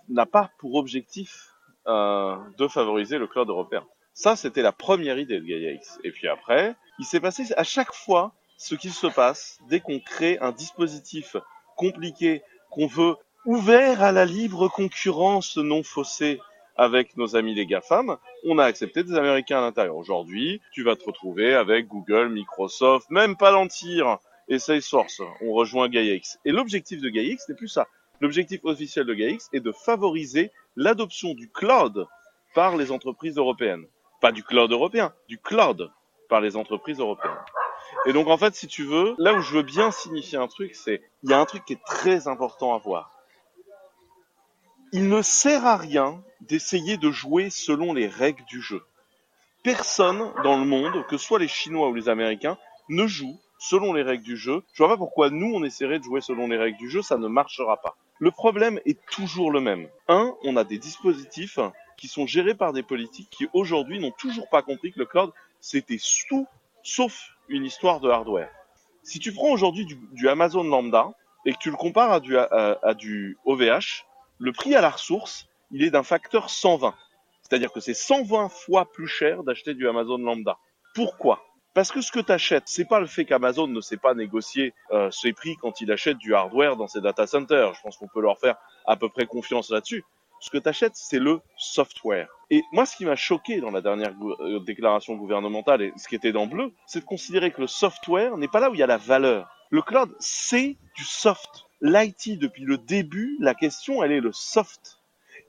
G: n'a pas pour objectif euh, de favoriser le cloud européen. Ça, c'était la première idée de GaiaX. Et puis après, il s'est passé à chaque fois ce qu'il se passe dès qu'on crée un dispositif compliqué qu'on veut ouvert à la libre concurrence non faussée avec nos amis les GAFAM, on a accepté des Américains à l'intérieur. Aujourd'hui, tu vas te retrouver avec Google, Microsoft, même Palantir et Salesforce. On rejoint GaiaX. Et l'objectif de GaiaX n'est plus ça. L'objectif officiel de GaiaX est de favoriser l'adoption du cloud par les entreprises européennes pas du cloud européen, du cloud par les entreprises européennes. Et donc en fait, si tu veux, là où je veux bien signifier un truc, c'est il y a un truc qui est très important à voir. Il ne sert à rien d'essayer de jouer selon les règles du jeu. Personne dans le monde, que ce soit les Chinois ou les Américains, ne joue selon les règles du jeu. Je vois pas pourquoi nous on essaierait de jouer selon les règles du jeu, ça ne marchera pas. Le problème est toujours le même. Un, on a des dispositifs qui sont gérés par des politiques qui aujourd'hui n'ont toujours pas compris que le cloud c'était tout sauf une histoire de hardware. Si tu prends aujourd'hui du, Amazon lambda et que tu le compares à du, à, du OVH, le prix à la ressource, il est d'un facteur 120. C'est-à-dire que c'est 120 fois plus cher d'acheter du Amazon lambda. Pourquoi? Parce que ce que tu achètes, c'est pas le fait qu'Amazon ne sait pas négocier euh, ses prix quand il achète du hardware dans ses data centers. Je pense qu'on peut leur faire à peu près confiance là-dessus ce que tu achètes, c'est le software. Et moi, ce qui m'a choqué dans la dernière euh, déclaration gouvernementale et ce qui était dans bleu, c'est de considérer que le software n'est pas là où il y a la valeur. Le cloud, c'est du soft. L'IT, depuis le début, la question, elle est le soft.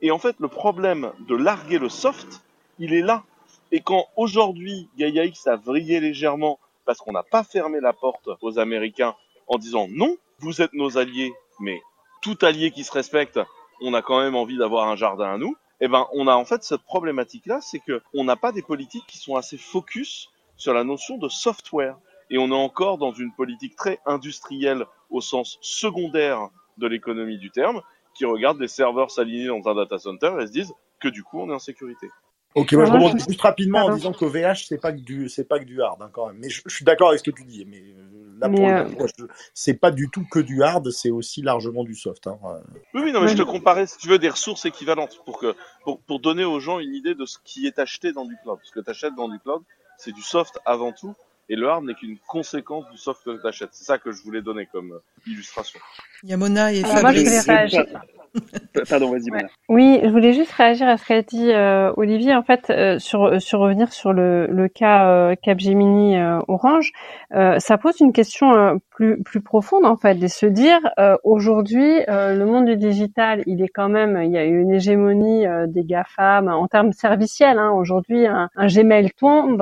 G: Et en fait, le problème de larguer le soft, il est là. Et quand aujourd'hui, GaiaX a vrillé légèrement parce qu'on n'a pas fermé la porte aux Américains en disant non, vous êtes nos alliés, mais tout allié qui se respecte on a quand même envie d'avoir un jardin à nous, eh ben, on a en fait cette problématique-là, c'est que on n'a pas des politiques qui sont assez focus sur la notion de software. Et on est encore dans une politique très industrielle au sens secondaire de l'économie du terme, qui regarde des serveurs s'aligner dans un data center et se disent que du coup on est en sécurité.
D: Ok, moi je rebondis juste rapidement en disant que VH c'est pas que du c'est pas que du hard hein, quand même. Mais je, suis d'accord avec ce que tu dis, mais euh, là pour euh, c'est pas du tout que du hard, c'est aussi largement du soft. Hein.
G: Oui, oui, non, mais je te comparais si tu veux des ressources équivalentes pour que pour, pour donner aux gens une idée de ce qui est acheté dans du cloud. Ce que tu achètes dans du cloud, c'est du soft avant tout, et le hard n'est qu'une conséquence du soft que tu achètes. C'est ça que je voulais donner comme euh, illustration.
A: Yamona et Fabrice.
E: Pardon, vas-y.
C: Oui, je voulais juste réagir à ce qu'a dit euh, Olivier. En fait, euh, sur, sur revenir sur le, le cas euh, Capgemini Orange, ça pose une question plus plus profonde en fait, de se dire aujourd'hui le monde du digital, il est quand même, il y a une hégémonie des GAFAM en termes serviciels. Hein. Aujourd'hui, un, Gmail tombe,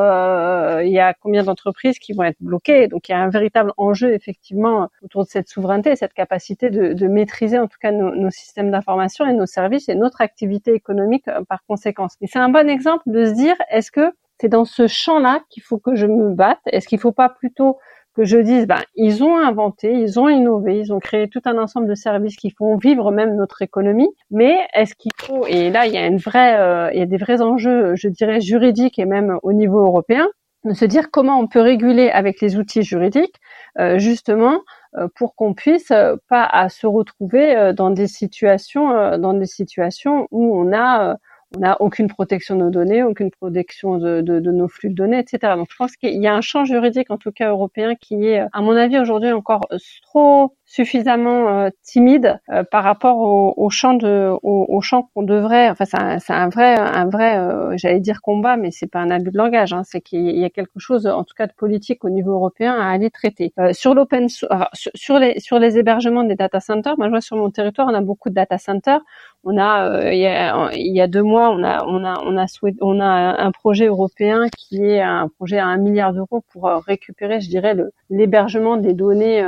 C: il y a combien d'entreprises entreprises qui vont être bloquées. Donc il y a un véritable enjeu effectivement autour de cette souveraineté, cette capacité de, maîtriser en tout cas nos, systèmes d'information et nos services et notre activité économique euh, par conséquence. Et c'est un bon exemple de se dire est-ce que c'est dans ce champ-là qu'il faut que je me batte? Est-ce qu'il ne faut pas plutôt que je dise, ben, ils ont inventé, ils ont innové, ils ont créé tout un ensemble de services qui font vivre même notre économie. Mais est-ce qu'il faut, et là il y a euh, des vrais enjeux, je dirais juridiques et même au niveau européen, se dire comment on peut réguler avec les outils juridiques, euh, justement euh, pour qu'on puisse pas à se retrouver dans des situations, dans des situations où on a on n'a aucune protection de nos données, aucune protection de, de, de, nos flux de données, etc. Donc je pense qu'il y a un champ juridique, en tout cas européen, qui est, à mon avis, aujourd'hui encore trop suffisamment euh, timide euh, par rapport au, au, champ de au, au champ qu'on devrait enfin c'est un, un, vrai un vrai euh, j'allais dire combat mais c'est pas un abus de langage hein, c'est qu'il y a quelque chose en tout cas de politique au niveau européen à aller traiter. Sur l'open sur, les sur les hébergements des data centers moi je vois sur mon territoire on a beaucoup de data centers. On a il y a, il y a deux mois on a on a on a souhaité, on a un projet européen qui est un projet à un milliard d'euros pour récupérer je dirais l'hébergement des données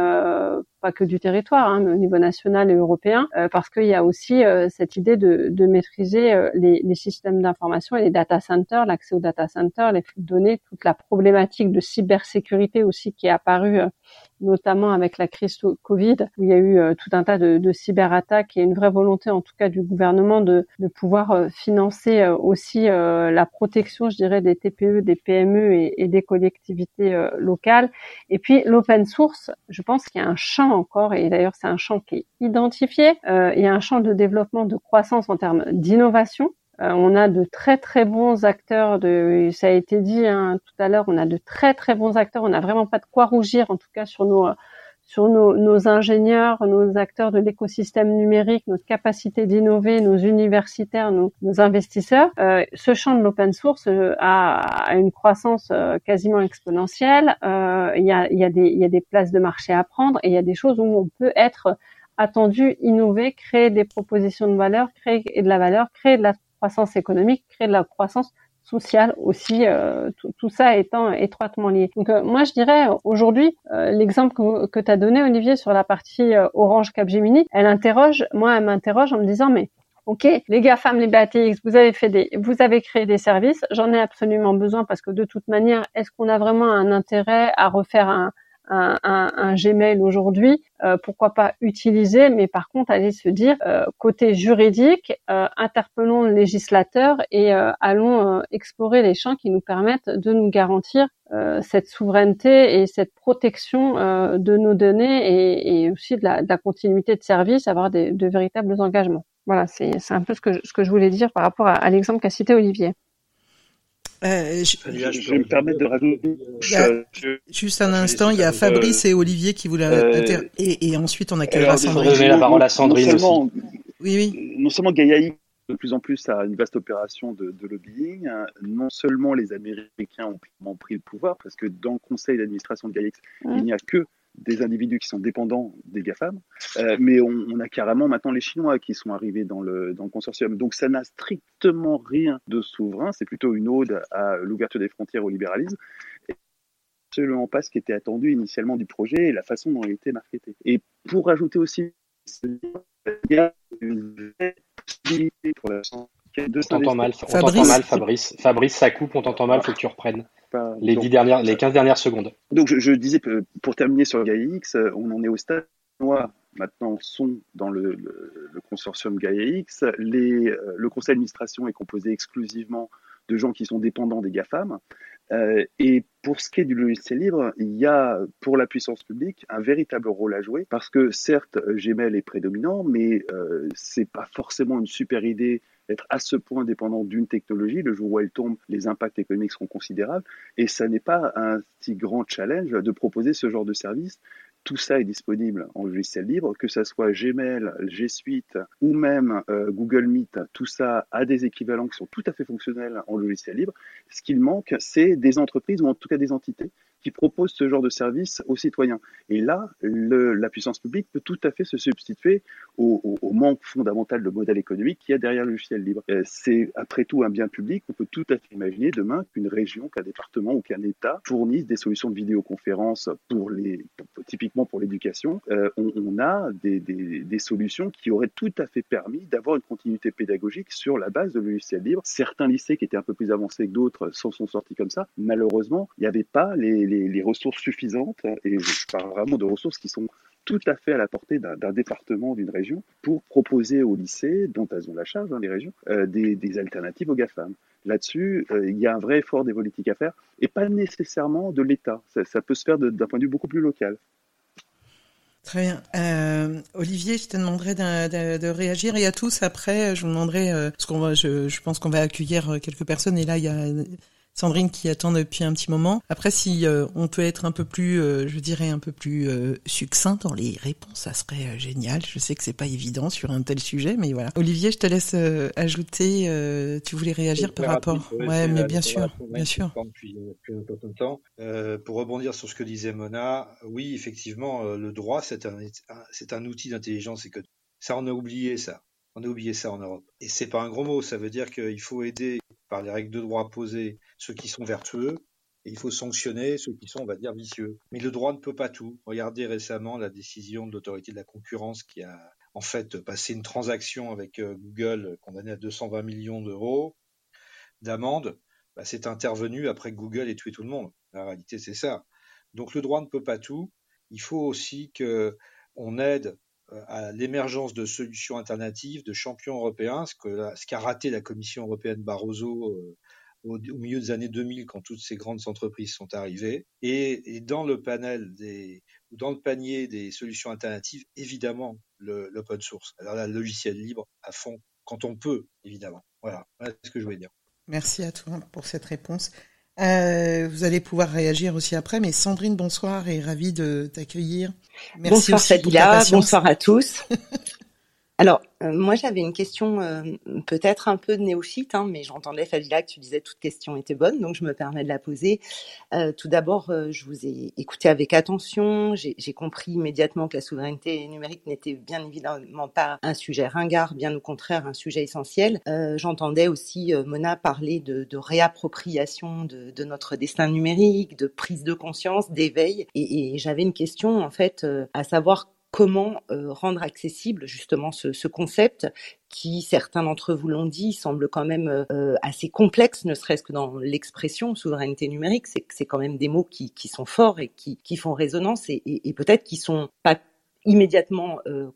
C: pas que du territoire, hein, mais au niveau national et européen, euh, parce qu'il y a aussi euh, cette idée de, maîtriser euh, les, les, systèmes d'information et les data centers, l'accès aux data centers, les flux de données, toute la problématique de cybersécurité aussi qui est apparue notamment avec la crise Covid, où il y a eu euh, tout un tas de, cyberattaques et une vraie volonté, en tout cas, du gouvernement de, de pouvoir euh, financer euh, aussi la protection, je dirais, des TPE, des PME et, et des collectivités locales. Et puis l'open source, je pense qu'il y a un champ encore, et d'ailleurs c'est un champ qui est identifié. il y a un champ de développement, de croissance en termes d'innovation euh, on a de très très bons acteurs. De, ça a été dit hein, tout à l'heure, on a de très très bons acteurs. On n'a vraiment pas de quoi rougir, en tout cas sur nos sur nos, nos ingénieurs, nos acteurs de l'écosystème numérique, notre capacité d'innover, nos universitaires, nos, nos investisseurs. Euh, ce champ de l'open source euh, a, a, une croissance quasiment exponentielle. Euh, il, y a, y a des, y a des places de marché à prendre et il y a des choses où on peut être attendu, innover, créer des propositions de valeur, créer de la valeur, créer de la croissance économique crée de la croissance sociale aussi, euh, tout, ça étant étroitement lié. Donc euh, moi je dirais aujourd'hui euh, l'exemple que, que tu as donné Olivier sur la partie Orange Capgemini, elle interroge, moi elle m'interroge en me disant mais Ok, les GAFAM, les BATX, vous avez fait des, vous avez créé des services. J'en ai absolument besoin parce que de toute manière, est-ce qu'on a vraiment un intérêt à refaire un, un, un, Gmail aujourd'hui, euh, pourquoi pas utiliser, mais par contre aller se dire euh, côté juridique, euh, interpellons le législateur et allons explorer les champs qui nous permettent de nous garantir cette souveraineté et cette protection de nos données et, et aussi de la, de la, continuité de service, avoir des, de véritables engagements. Voilà, c'est un peu ce que, ce que je voulais dire par rapport à, à l'exemple qu'a cité Olivier.
A: Euh,
E: je, je, vais me permettre de rajouter.
A: juste un instant, il y a Fabrice et Olivier qui voulaient. Euh, et, et, ensuite, on a
F: accueillera Sandrine. donner la parole à Sandrine non seulement, aussi.
A: Oui, oui.
E: Non seulement Gaïa de plus en plus à une vaste opération de, de lobbying. Non seulement les Américains ont, ont, pris le pouvoir, parce que dans le conseil d'administration de Gaïa, il n'y a que des individus qui sont dépendants des GAFAM, euh, mais on, a carrément maintenant les Chinois qui sont arrivés dans le, consortium. Donc ça n'a strictement rien de souverain, c'est plutôt une ode à l'ouverture des frontières au libéralisme. Et absolument pas ce qui était attendu initialement du projet et la façon dont il était marketé. Et pour ajouter aussi, il y a une vraie possibilité pour la
F: on t'entend mal, on t'entend mal, Fabrice. Fabrice, ça coupe, on t'entend mal, faut que tu reprennes. Les, dix dernières, les 15 dernières secondes.
E: Donc, je, je disais, pour terminer sur GaiaX, on en est au stade. Moi, maintenant, sont dans le, le, le consortium GaiaX. Les, euh, le conseil d'administration est composé exclusivement de gens qui sont dépendants des GAFAM. Euh, et pour ce qui est du logiciel libre, il y a pour la puissance publique un véritable rôle à jouer parce que certes Gmail est prédominant, mais euh, c'est pas forcément une super idée être à ce point dépendant d'une technologie. Le jour où elle tombe, les impacts économiques seront considérables. Et ça n'est pas un si grand challenge de proposer ce genre de service. Tout ça est disponible en logiciel libre, que ce soit Gmail, G Suite ou même euh, Google Meet. Tout ça a des équivalents qui sont tout à fait fonctionnels en logiciel libre. Ce qu'il manque, c'est des entreprises ou en tout cas des entités qui propose ce genre de service aux citoyens. Et là, la puissance publique peut tout à fait se substituer au, manque fondamental de modèle économique qu'il y a derrière le logiciel libre. Euh, c'est après tout un bien public. On peut tout à fait imaginer demain qu'une région, qu'un département ou qu'un État fournisse des solutions de vidéoconférence pour les, typiquement pour l'éducation. Euh, on, a des, solutions qui auraient tout à fait permis d'avoir une continuité pédagogique sur la base de logiciel libre. Certains lycées qui étaient un peu plus avancés que d'autres s'en sont sortis comme ça. Malheureusement, il n'y avait pas les, les ressources suffisantes, et je parle vraiment de ressources qui sont tout à fait à la portée d'un département, d'une région, pour proposer aux lycées, dont elles ont la charge, hein, les régions, euh, des, alternatives aux GAFAM. Là-dessus, euh, il y a un vrai effort des politiques à faire, et pas nécessairement de l'État. Ça, peut se faire d'un point de vue beaucoup plus local.
A: Très bien. Euh, Olivier, je te demanderai de, réagir et à tous après, je vous demanderai, euh, parce qu'on je, pense qu'on va accueillir quelques personnes et là il y a Sandrine qui attend depuis un petit moment. Après, si euh, on peut être un peu plus, euh, je dirais un peu plus euh, succinct dans les réponses, ça serait euh, génial. Je sais que c'est pas évident sur un tel sujet, mais voilà. Olivier, je te laisse euh, ajouter. tu voulais réagir par rapport.
H: Rapide,
A: ouais, mais bien sûr, bien sûr.
H: Depuis, depuis un peu de temps. pour rebondir sur ce que disait Mona, oui, effectivement, le droit, c'est un, c'est un outil d'intelligence et que ça, on a oublié ça. On a oublié ça en Europe. Et c'est pas un gros mot. Ça veut dire qu'il faut aider par les règles de droit posées ceux qui sont vertueux et il faut sanctionner ceux qui sont, on va dire, vicieux. Mais le droit ne peut pas tout. Regardez récemment la décision de l'autorité de la concurrence qui a en fait passé une transaction avec euh, Google condamnée à 220 millions d'euros d'amende. Bah, c'est intervenu après que Google ait tué tout le monde. La réalité, c'est ça. Donc le droit ne peut pas tout. Il faut aussi que on aide euh, à l'émergence de solutions alternatives, de champions européens, ce qu'a raté la Commission européenne Barroso euh, au, milieu des années 2000 quand toutes ces grandes entreprises sont arrivées. Et, dans le panier des solutions alternatives, évidemment, l'open source. Alors la logiciel libre à fond, quand on peut, évidemment. Voilà, voilà ce que je voulais dire.
A: Merci à toi pour cette réponse. Euh, vous allez pouvoir réagir aussi après, mais Sandrine, bonsoir et ravie de t'accueillir.
I: Bonsoir Fadila, bonsoir à tous. Alors, euh, moi j'avais une question euh, peut-être un peu de néophyte, hein, mais j'entendais Fadila que tu disais toute question était bonne, donc je me permets de la poser. Euh, tout d'abord, euh, je vous ai écouté avec attention, j'ai compris immédiatement que la souveraineté numérique n'était bien évidemment pas un sujet ringard, bien au contraire un sujet essentiel. Euh, j'entendais aussi Mona parler de, de réappropriation de, de, notre destin numérique, de prise de conscience, d'éveil, et, et j'avais une question en fait à savoir comment euh, rendre accessible justement ce, ce, concept qui, certains d'entre vous l'ont dit, semble quand même euh, assez complexe, ne serait-ce que dans l'expression souveraineté numérique. C'est c'est quand même des mots qui, qui sont forts et qui, qui font résonance et, et, peut-être qui sont pas immédiatement euh,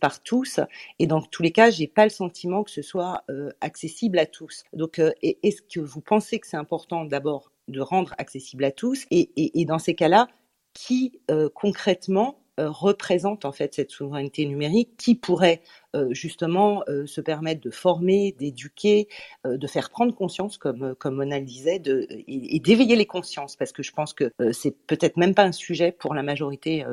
I: par tous et dans tous les cas j'ai pas le sentiment que ce soit euh, accessible à tous donc euh, est-ce que vous pensez que c'est important d'abord de rendre accessible à tous et, et, et dans ces cas-là qui euh, concrètement euh, représente en fait cette souveraineté numérique qui pourrait euh, justement euh, se permettre de former, d'éduquer, euh, de faire prendre conscience, comme comme Mona le disait, de, et, et d'éveiller les consciences, parce que je pense que c'est peut-être même pas un sujet pour la majorité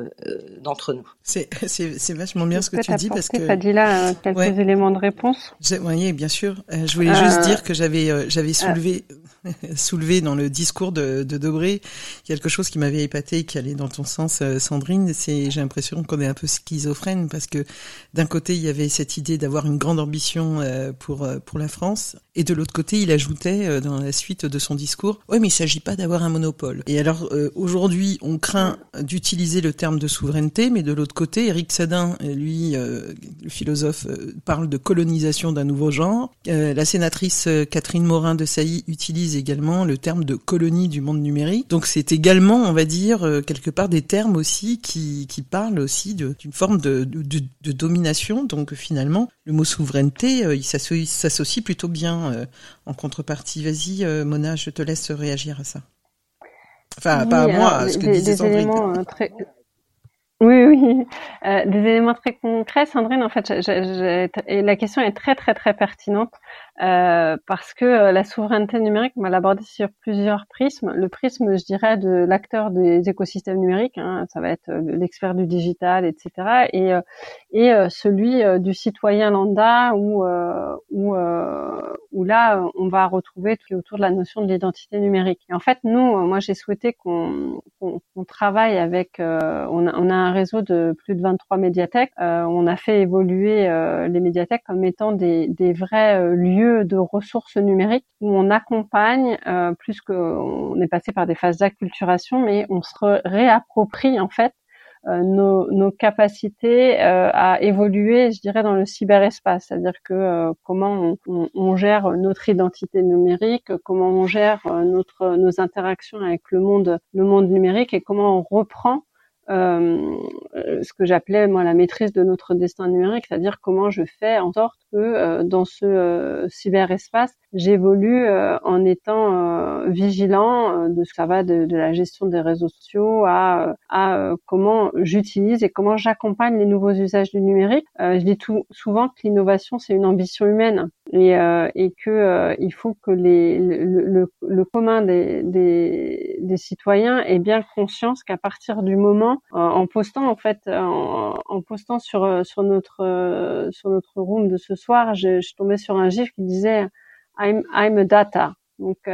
I: d'entre nous.
A: C'est c'est vachement bien ce que tu dis parce que
C: Fadila quelques ouais. éléments de réponse?
A: Oui, bien sûr. je voulais juste dire que j'avais j'avais soulevé soulevé dans le discours de, de Debré quelque chose qui m'avait épaté et qui allait dans ton sens, Sandrine. C'est j'ai l'impression qu'on est un peu schizophrène parce que d'un côté il y avait cette idée d'avoir une grande ambition euh, pour euh, pour la France, et de l'autre côté, il ajoutait euh, dans la suite de son discours, oui, mais il s'agit pas d'avoir un monopole. Et alors aujourd'hui, on craint d'utiliser le terme de souveraineté, mais de l'autre côté, Eric Sadin, lui, le philosophe, parle de colonisation d'un nouveau genre. la sénatrice Catherine Morin de Sailly utilise également le terme de colonie du monde numérique. Donc c'est également, on va dire, quelque part des termes aussi qui qui parlent aussi d'une forme de, de, de domination. Donc finalement, le mot souveraineté, euh, il s'associe plutôt bien euh, en contrepartie. Vas-y, euh, Mona, je te laisse réagir à ça. Enfin,
C: oui,
A: pas à moi, à ce que
C: des,
A: disait Sandrine.
C: très... Oui, oui, euh, des éléments très concrets, Sandrine. En fait, j ai, j ai, et la question est très, très, très pertinente euh, parce que euh, la souveraineté numérique, on va sur plusieurs prismes. Le prisme, je dirais, de l'acteur des écosystèmes numériques, hein, ça va être l'expert du digital, etc., et, celui du citoyen lambda où là, on va retrouver tout autour de la notion de l'identité numérique. Et en fait, nous, moi, j'ai souhaité qu'on travaille avec. Euh, on, a, un réseau de plus de 23 médiathèques. Euh, on a fait évoluer euh, les médiathèques comme étant des vrais lieux de ressources numériques où on accompagne, plus qu'on est passé par des phases d'acculturation, mais on se réapproprie en fait euh, nos, nos, capacités euh, à évoluer, je dirais, dans le cyberespace, c'est-à-dire que euh, comment on, on, gère notre identité numérique, comment on gère notre nos interactions avec le monde le monde numérique et comment on reprend euh, ce que j'appelais moi la maîtrise de notre destin numérique, c'est-à-dire comment je fais en sorte que euh, dans ce euh, cyberespace, j'évolue en étant vigilant de ce ça va de, de, la gestion des réseaux sociaux à, à comment j'utilise et comment j'accompagne les nouveaux usages du numérique. je dis tout souvent que l'innovation c'est une ambition humaine et, et que il faut que les, le, le, le commun des, des, des citoyens ait bien conscience qu'à partir du moment euh, en postant en fait, en, en postant sur euh, sur notre euh, sur notre room de ce soir, je, je tombais sur un gif qui disait I'm I'm a data. Donc on,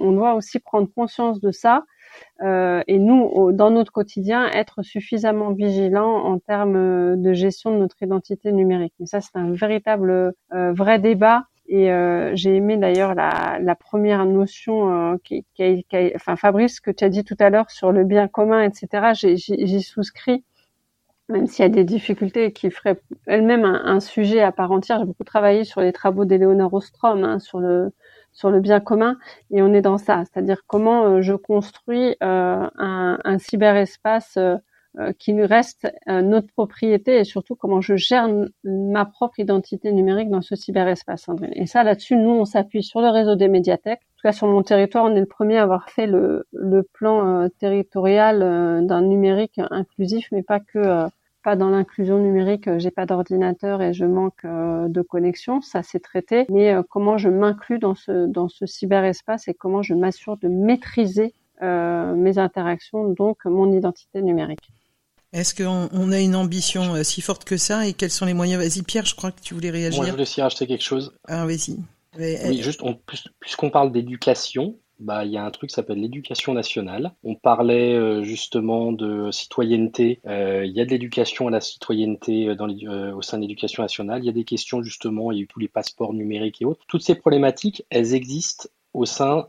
C: on, doit aussi prendre conscience de ça. Euh, et nous, dans notre quotidien, être suffisamment vigilant en termes de gestion de notre identité numérique. Mais ça, c'est un véritable euh, vrai débat et euh, j'ai aimé d'ailleurs la, première notion qui, qui, qui enfin Fabrice, que tu as dit tout à l'heure sur le bien commun, etc. J'y souscris, même s'il y a des difficultés qui feraient elle-même un, sujet à part entière. J'ai beaucoup travaillé sur les travaux d'Eleonore Ostrom hein, sur le sur le bien commun, et on est dans ça, c'est-à-dire comment euh, je construis euh, un, un cyberespace euh, qui nous reste euh, notre propriété et surtout comment je gère ma propre identité numérique dans ce cyberespace. Et ça, là-dessus, nous, on s'appuie sur le réseau des médiathèques. En tout cas, sur mon territoire, on est le premier à avoir fait le, le plan euh, territorial d'un numérique inclusif, mais pas que pas dans l'inclusion numérique, j'ai pas d'ordinateur et je manque de connexion, ça c'est traité. Mais comment je m'inclus dans ce dans ce cyberespace et comment je m'assure de maîtriser mes interactions, donc mon identité numérique.
A: Est-ce qu'on on a une ambition euh, si forte que ça et quels sont les moyens? Vas-y Pierre, je crois que tu voulais réagir.
F: Moi je voulais aussi rajouter quelque chose.
A: Ah vas-y.
F: Oui, juste puisqu'on parle d'éducation, bah il y a un truc qui s'appelle l'éducation nationale. On parlait euh, justement de citoyenneté. Euh, il y a de l'éducation à la citoyenneté dans au sein de l'éducation nationale. Il y a des questions justement. Il y a eu tous les passeports numériques et autres. Toutes ces problématiques, elles existent au sein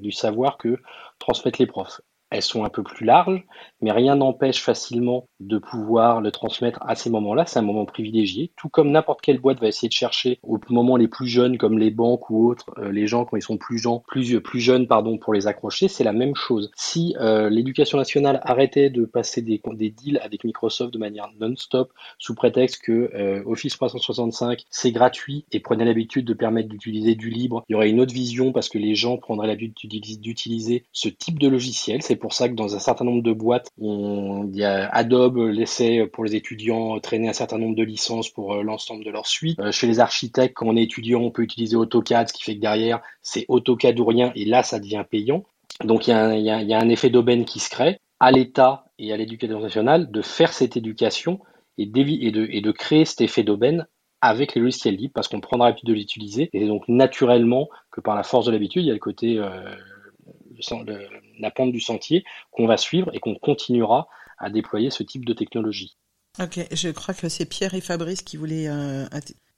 F: du savoir que transmettent les profs elles sont un peu plus larges, mais rien n'empêche facilement de pouvoir le transmettre à ces moments-là. C'est un moment privilégié, tout comme n'importe quelle boîte va essayer de chercher aux moments les plus jeunes, comme les banques ou autres, euh, les gens quand ils sont plus, jeunes, plus, jeunes pardon, pour les accrocher, c'est la même chose. Si euh, l'éducation nationale arrêtait de passer des, deals avec Microsoft de manière non-stop, sous prétexte que euh, Office 365 c'est gratuit et prenait l'habitude de permettre d'utiliser du libre, il y aurait une autre vision parce que les gens prendraient l'habitude d'utiliser ce type de logiciel. Pour ça que dans un certain nombre de boîtes, on, il y a Adobe laissait pour les étudiants traîner un certain nombre de licences pour euh, l'ensemble de leur suite. Euh, chez les architectes, quand on est étudiant, on peut utiliser AutoCAD, ce qui fait que derrière, c'est AutoCAD ou rien, et là, ça devient payant. Donc il y a un, effet d'aubaine qui se crée à l'État et à l'éducation nationale de faire cette éducation et, de, et de créer cet effet d'aubaine avec les logiciels libres parce qu'on prendra l'habitude de l'utiliser et donc naturellement que par la force de l'habitude il y a le côté euh, la pente du sentier qu'on va suivre et qu'on continuera à déployer ce type de technologie.
A: Ok, je crois que c'est Pierre et Fabrice qui voulaient euh,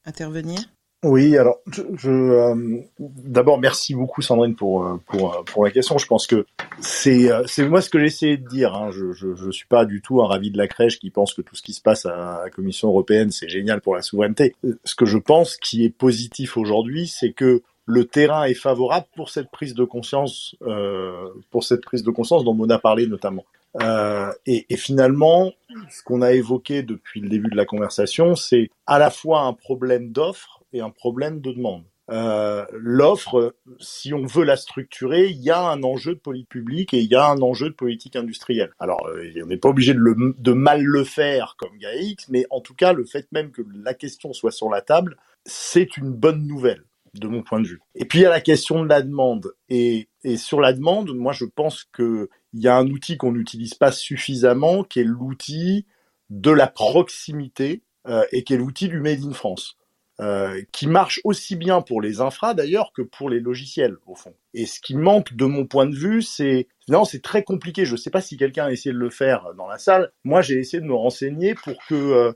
A: intervenir.
D: Oui, alors je, je euh, d'abord merci beaucoup Sandrine pour euh, pour pour la question. Je pense que c'est c'est moi ce que j'essayais de dire. Hein. Je, je je suis pas du tout un ravi de la crèche qui pense que tout ce qui se passe à la Commission européenne c'est génial pour la souveraineté. Ce que je pense qui est positif aujourd'hui, c'est que le terrain est favorable pour cette prise de conscience, euh, pour cette prise de conscience dont Mona parlé notamment. Euh, et, et, finalement, ce qu'on a évoqué depuis le début de la conversation, c'est à la fois un problème d'offre et un problème de demande. Euh, L'offre, si on veut la structurer, il y a un enjeu de politique publique et il y a un enjeu de politique industrielle. Alors, euh, on n'est pas obligé de, le, de mal le faire comme GAIX, mais en tout cas, le fait même que la question soit sur la table, c'est une bonne nouvelle de mon point de vue. Et puis il y a la question de la demande. Et, sur la demande, moi je pense qu'il y a un outil qu'on n'utilise pas suffisamment, qui est l'outil de la proximité euh, et qui est l'outil du Made in France. euh, qui marche aussi bien pour les infras d'ailleurs que pour les logiciels au fond. Et ce qui manque de mon point de vue, c'est non, c'est très compliqué. Je ne sais pas si quelqu'un a essayé de le faire dans la salle. Moi, j'ai essayé de me renseigner pour que euh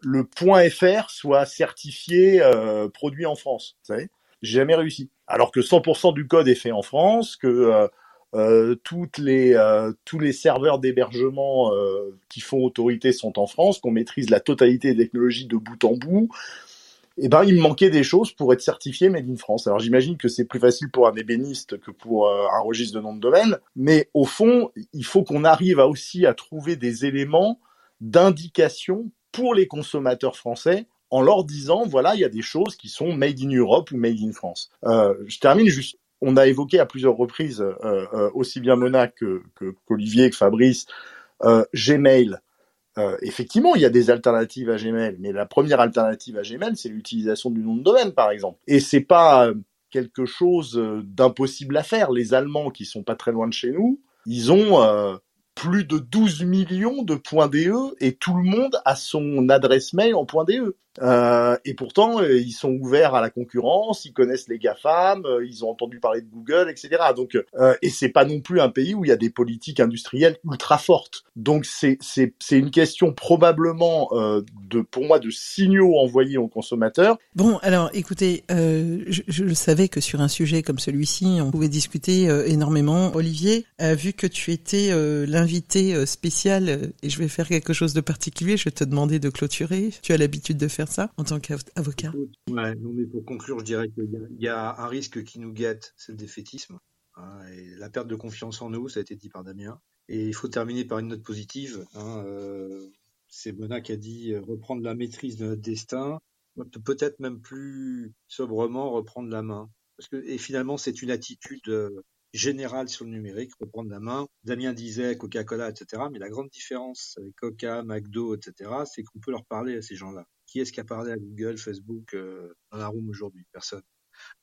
D: le point .fr soit certifié euh, produit en France. Vous savez, j'ai jamais réussi. Alors que 100% du code est fait en France, que euh, toutes les, euh, tous les serveurs d'hébergement euh, qui font autorité sont en France, qu'on maîtrise la totalité des technologies de bout en bout. Et eh ben, il me manquait des choses pour être certifié Made in France. Alors j'imagine que c'est plus facile pour un ébéniste que pour un registre de nom de domaine, mais au fond, il faut qu'on arrive aussi à trouver des éléments d'indication pour les consommateurs français en leur disant voilà il y a des choses qui sont made in Europe ou made in France. Euh, je termine juste on a évoqué à plusieurs reprises, euh, euh, aussi bien Mona que, qu'Olivier, que, Fabrice, euh, Gmail. effectivement, il y a des alternatives à Gmail, mais la première alternative à Gmail, c'est l'utilisation du nom de domaine, par exemple. Et c'est pas quelque chose d'impossible à faire. Les Allemands, qui sont pas très loin de chez nous, ils ont plus de 12 millions de points DE et tout le monde a son adresse mail en point DE. Euh, et pourtant, euh, ils sont ouverts à la concurrence, ils connaissent les GAFAM, euh, ils ont entendu parler de Google, etc. Donc, et c'est pas non plus un pays où il y a des politiques industrielles ultra fortes. Donc, c'est une question probablement de pour moi de signaux envoyés aux consommateurs.
A: Bon, alors, écoutez, je savais que sur un sujet comme celui-ci, on pouvait discuter énormément. Olivier, vu que tu étais l'invité spécial, et je vais faire quelque chose de particulier, je vais te demander de clôturer. Tu as l'habitude de faire ça en tant qu'avocat
H: Ouais, non, mais pour conclure, je dirais qu'il y, a un risque qui nous guette, c'est le défaitisme. Hein, et la perte de confiance en nous, ça a été dit par Damien. Et il faut terminer par une note positive. Hein, euh, c'est Mona qui a dit euh, reprendre la maîtrise de notre destin, peut-être même plus sobrement reprendre la main. Parce que, et finalement, c'est une attitude euh, générale sur le numérique, reprendre la main. Damien disait Coca-Cola, etc. Mais la grande différence avec Coca, McDo, etc., c'est qu'on peut leur parler à ces gens-là. Qui est-ce qui a parlé à Google, Facebook euh, dans la room aujourd'hui? Personne.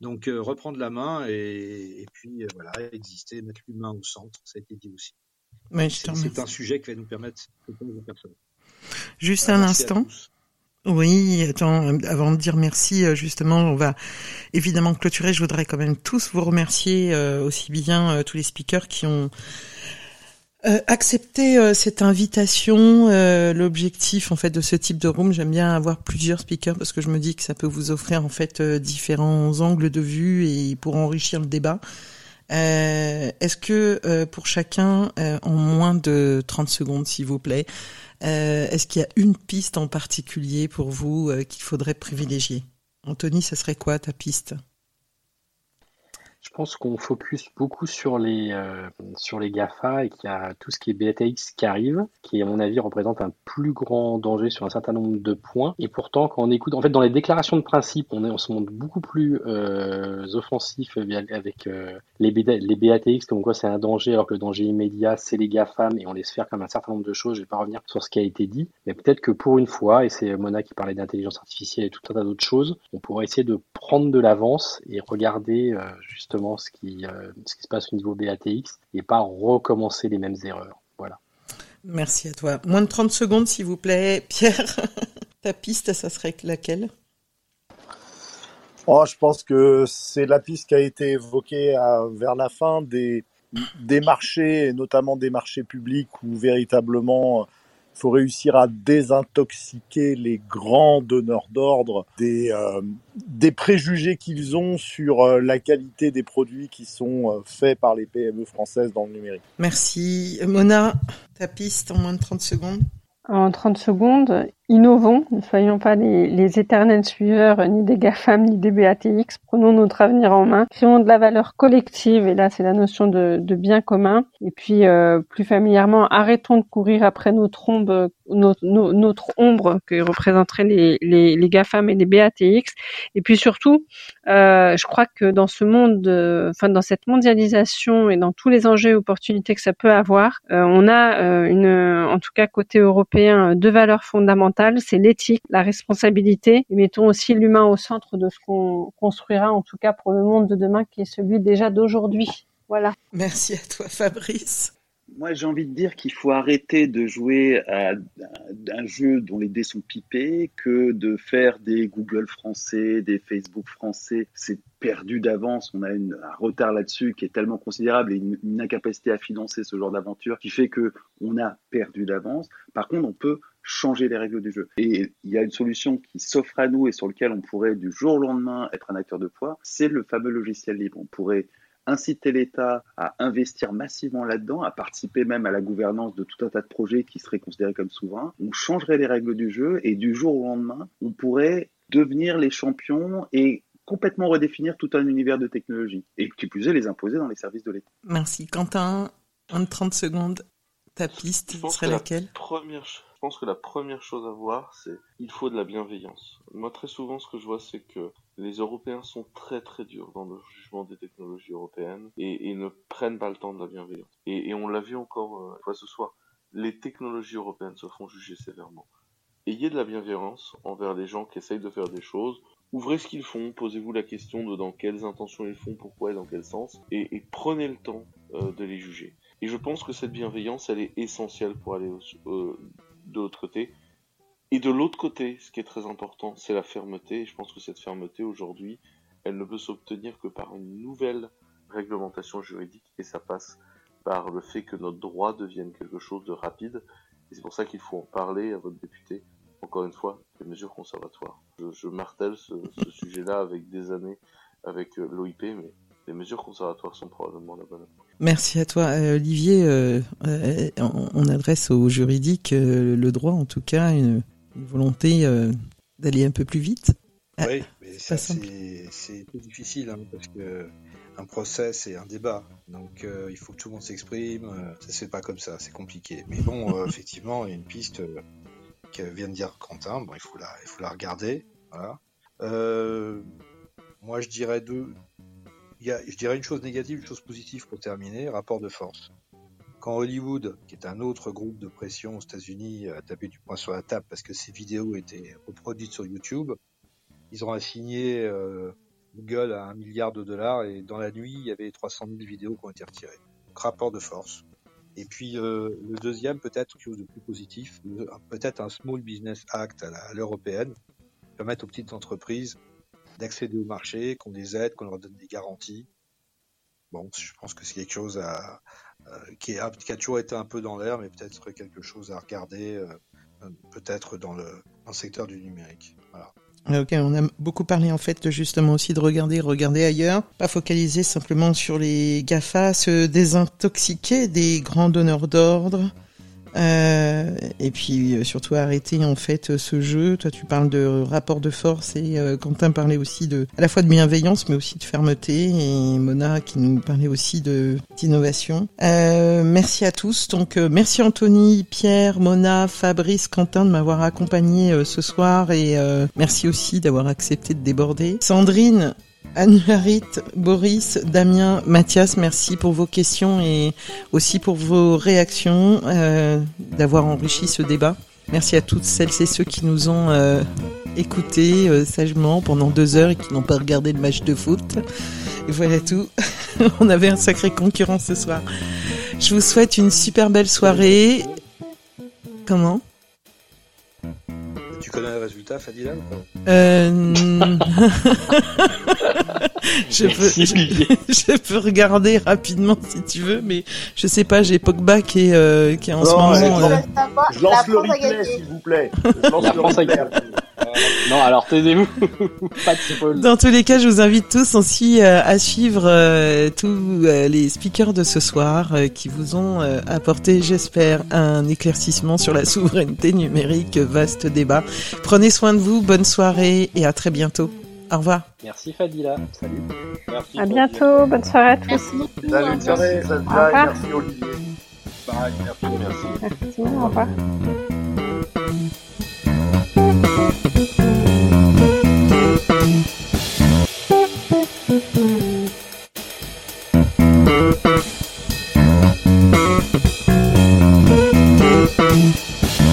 H: Donc euh, reprendre la main et, puis euh, voilà, exister, mettre l'humain au centre, ça a été dit aussi. c'est un sujet qui va nous permettre de aux personnes.
A: Juste un instant. Oui, attends, avant de dire merci, justement, on va évidemment clôturer. Je voudrais quand même tous vous remercier, aussi bien tous les speakers qui ont euh, accepter euh, cette invitation, euh, l'objectif en fait de ce type de room, j'aime bien avoir plusieurs speakers parce que je me dis que ça peut vous offrir en fait différents angles de vue et pour enrichir le débat. Est-ce que pour chacun, en moins de 30 secondes s'il vous plaît, est-ce qu'il y a une piste en particulier pour vous qu'il faudrait privilégier? Anthony, ça serait quoi ta piste?
F: Je pense qu'on focus beaucoup sur les, euh, sur les GAFA et qu'il y a tout ce qui est BATX qui arrive, qui à mon avis représente un plus grand danger sur un certain nombre de points. Et pourtant, quand on écoute, en fait, dans les déclarations de principe, on, est, on se montre beaucoup plus euh, offensif avec euh, les, les BATX, comme quoi c'est un danger, alors que le danger immédiat, c'est les GAFAM, et on laisse faire comme un certain nombre de choses. Je vais pas revenir sur ce qui a été dit, mais peut-être que pour une fois, et c'est Mona qui parlait d'intelligence artificielle et tout un tas d'autres choses, on pourrait essayer de prendre de l'avance et regarder euh, justement ce qui, euh, ce qui se passe au niveau BATX et pas recommencer les mêmes erreurs. Voilà.
A: Merci à toi. Moins de 30 secondes, s'il vous plaît. Pierre, ta piste, ça serait laquelle?
D: Oh, Je pense que c'est la piste qui a été évoquée vers la fin des, des marchés, notamment des marchés publics où véritablement faut réussir à désintoxiquer les grands donneurs d'ordre des, euh, préjugés qu'ils ont sur euh, la qualité des produits qui sont euh, faits par les PME françaises dans le numérique.
A: Merci. Mona, ta piste en moins de 30 secondes
C: En 30 secondes, Innovons, ne soyons pas les, éternels suiveurs ni des GAFAM ni des BATX, prenons notre avenir en main, créons de la valeur collective, et là c'est la notion de, bien commun, et puis euh, plus familièrement, arrêtons de courir après notre ombre, ombre que représenteraient les, GAFAM et les BATX, et puis surtout, euh, je crois que dans ce monde, enfin dans cette mondialisation et dans tous les enjeux et opportunités que ça peut avoir, euh, on a une, en tout cas côté européen, deux valeurs fondamentales c'est l'éthique, la responsabilité. Et mettons aussi l'humain au centre de ce qu'on construira, en tout cas pour le monde de demain, qui est celui déjà d'aujourd'hui. Voilà.
A: Merci à toi, Fabrice.
E: Moi, j'ai envie de dire qu'il faut arrêter de jouer à un jeu dont les dés sont pipés, que de faire des Google français, des Facebook français. C'est perdu d'avance. On a un retard là-dessus qui est tellement considérable et une, incapacité à financer ce genre d'aventure qui fait que on a perdu d'avance. Par contre, on peut changer les règles du jeu. Et il y a une solution qui s'offre à nous et sur laquelle on pourrait du jour au lendemain être un acteur de poids, c'est le fameux logiciel libre. On pourrait inciter l'État à investir massivement là-dedans, à participer même à la gouvernance de tout un tas de projets qui seraient considérés comme souverains. On changerait les règles du jeu et du jour au lendemain, on pourrait devenir les champions et complètement redéfinir tout un univers de technologie et qui plus est les imposer dans les services de l'État.
A: Merci. Quentin, en 30 secondes, ta piste serait laquelle?
G: première, Je pense que la première chose à voir, c'est il faut de la bienveillance. Moi, très souvent, ce que je vois, c'est que les Européens sont très très durs dans le jugement des technologies européennes et, ne prennent pas le temps de la bienveillance. Et, on l'a vu encore euh, ce soir, les technologies européennes se font juger sévèrement. Ayez de la bienveillance envers les gens qui essayent de faire des choses. Ouvrez ce qu'ils font, posez-vous la question de dans quelles intentions ils font, pourquoi et dans quel sens, et, prenez le temps euh, de les juger. Et je pense que cette bienveillance, elle est essentielle pour aller de l'autre côté. Et de l'autre côté, ce qui est très important, c'est la fermeté. Et je pense que cette fermeté, aujourd'hui, elle ne peut s'obtenir que par une nouvelle réglementation juridique. Et ça passe par le fait que notre droit devienne quelque chose de rapide. Et c'est pour ça qu'il faut en parler à votre député. Encore une fois, les mesures conservatoires. Je, martèle ce, ce sujet-là avec des années avec euh, l'OIP, mais les mesures conservatoires sont probablement la bonne approche.
A: Merci à toi, euh, Olivier. Euh, on, adresse au juridique le droit, en tout cas, une, volonté d'aller un peu plus vite.
H: Ah, oui, mais ça, c'est difficile hein, parce que un procès, c'est un débat. Donc, il faut que tout le monde s'exprime. Ça se fait pas comme ça, c'est compliqué. Mais bon, effectivement, il y a une piste que vient de dire Quentin. Bon, il faut la, il faut la regarder. Voilà. moi, je dirais deux, il y a, je dirais une chose négative, une chose positive pour terminer, rapport de force. Quand Hollywood, qui est un autre groupe de pression aux États-Unis, a tapé du poing sur la table parce que ses vidéos étaient reproduites sur YouTube, ils ont assigné euh, Google à un milliard de dollars et dans la nuit, il y avait 300 000 vidéos qui ont été retirées. Donc, rapport de force. Et puis euh, le deuxième, peut-être quelque chose de plus positif, peut-être un Small Business Act à l'européenne, permettre aux petites entreprises d'accéder au marché, qu'on les aide, qu'on leur donne des garanties. Bon, je pense que c'est quelque chose à, euh, qui, a, qui, a, toujours été un peu dans l'air, mais peut-être quelque chose à regarder, euh, peut-être dans le, secteur du numérique. Voilà.
A: Ok, on a beaucoup parlé en fait justement aussi de regarder, regarder ailleurs, pas focaliser simplement sur les GAFA, se désintoxiquer des grands donneurs d'ordre, euh, et puis euh, surtout arrêter en fait ce jeu. Toi, tu parles de rapport de force et euh, Quentin parlait aussi de à la fois de bienveillance, mais aussi de fermeté. Et Mona qui nous parlait aussi de d'innovation. Euh, merci à tous. Donc merci Anthony, Pierre, Mona, Fabrice, Quentin de m'avoir accompagné ce soir et merci aussi d'avoir accepté de déborder. Sandrine, Anne-Marie, Boris, Damien, Mathias, merci pour vos questions et aussi pour vos réactions, euh, d'avoir enrichi ce débat. Merci à toutes celles et ceux qui nous ont euh, écoutés euh, sagement pendant deux heures et qui n'ont pas regardé le match de foot. Et voilà tout. On avait un sacré concurrent ce soir. Je vous souhaite une super belle soirée. Comment?
H: Tu connais le résultat, Fadila
A: euh... je, peux, je, peux regarder rapidement si tu veux, mais je sais pas, j'ai Pogba qui est, euh, qui est en ce moment.
D: Euh... Je lance le replay, s'il vous plaît. Je lance le replay.
F: non, alors taisez-vous.
A: Dans tous les cas, je vous invite tous aussi euh, à suivre euh, tous euh, les speakers de ce soir qui vous ont apporté, j'espère, un éclaircissement sur la souveraineté numérique. Vaste débat. Prenez soin de vous, bonne soirée et à très bientôt. Au revoir.
F: Merci Fadila. Mm, salut.
C: Merci à bientôt. Bonne soirée à tous.
D: Merci. Salut, bonne soirée. Salut, au revoir. Merci Olivier.
G: Merci. Merci.
C: Merci. Au revoir.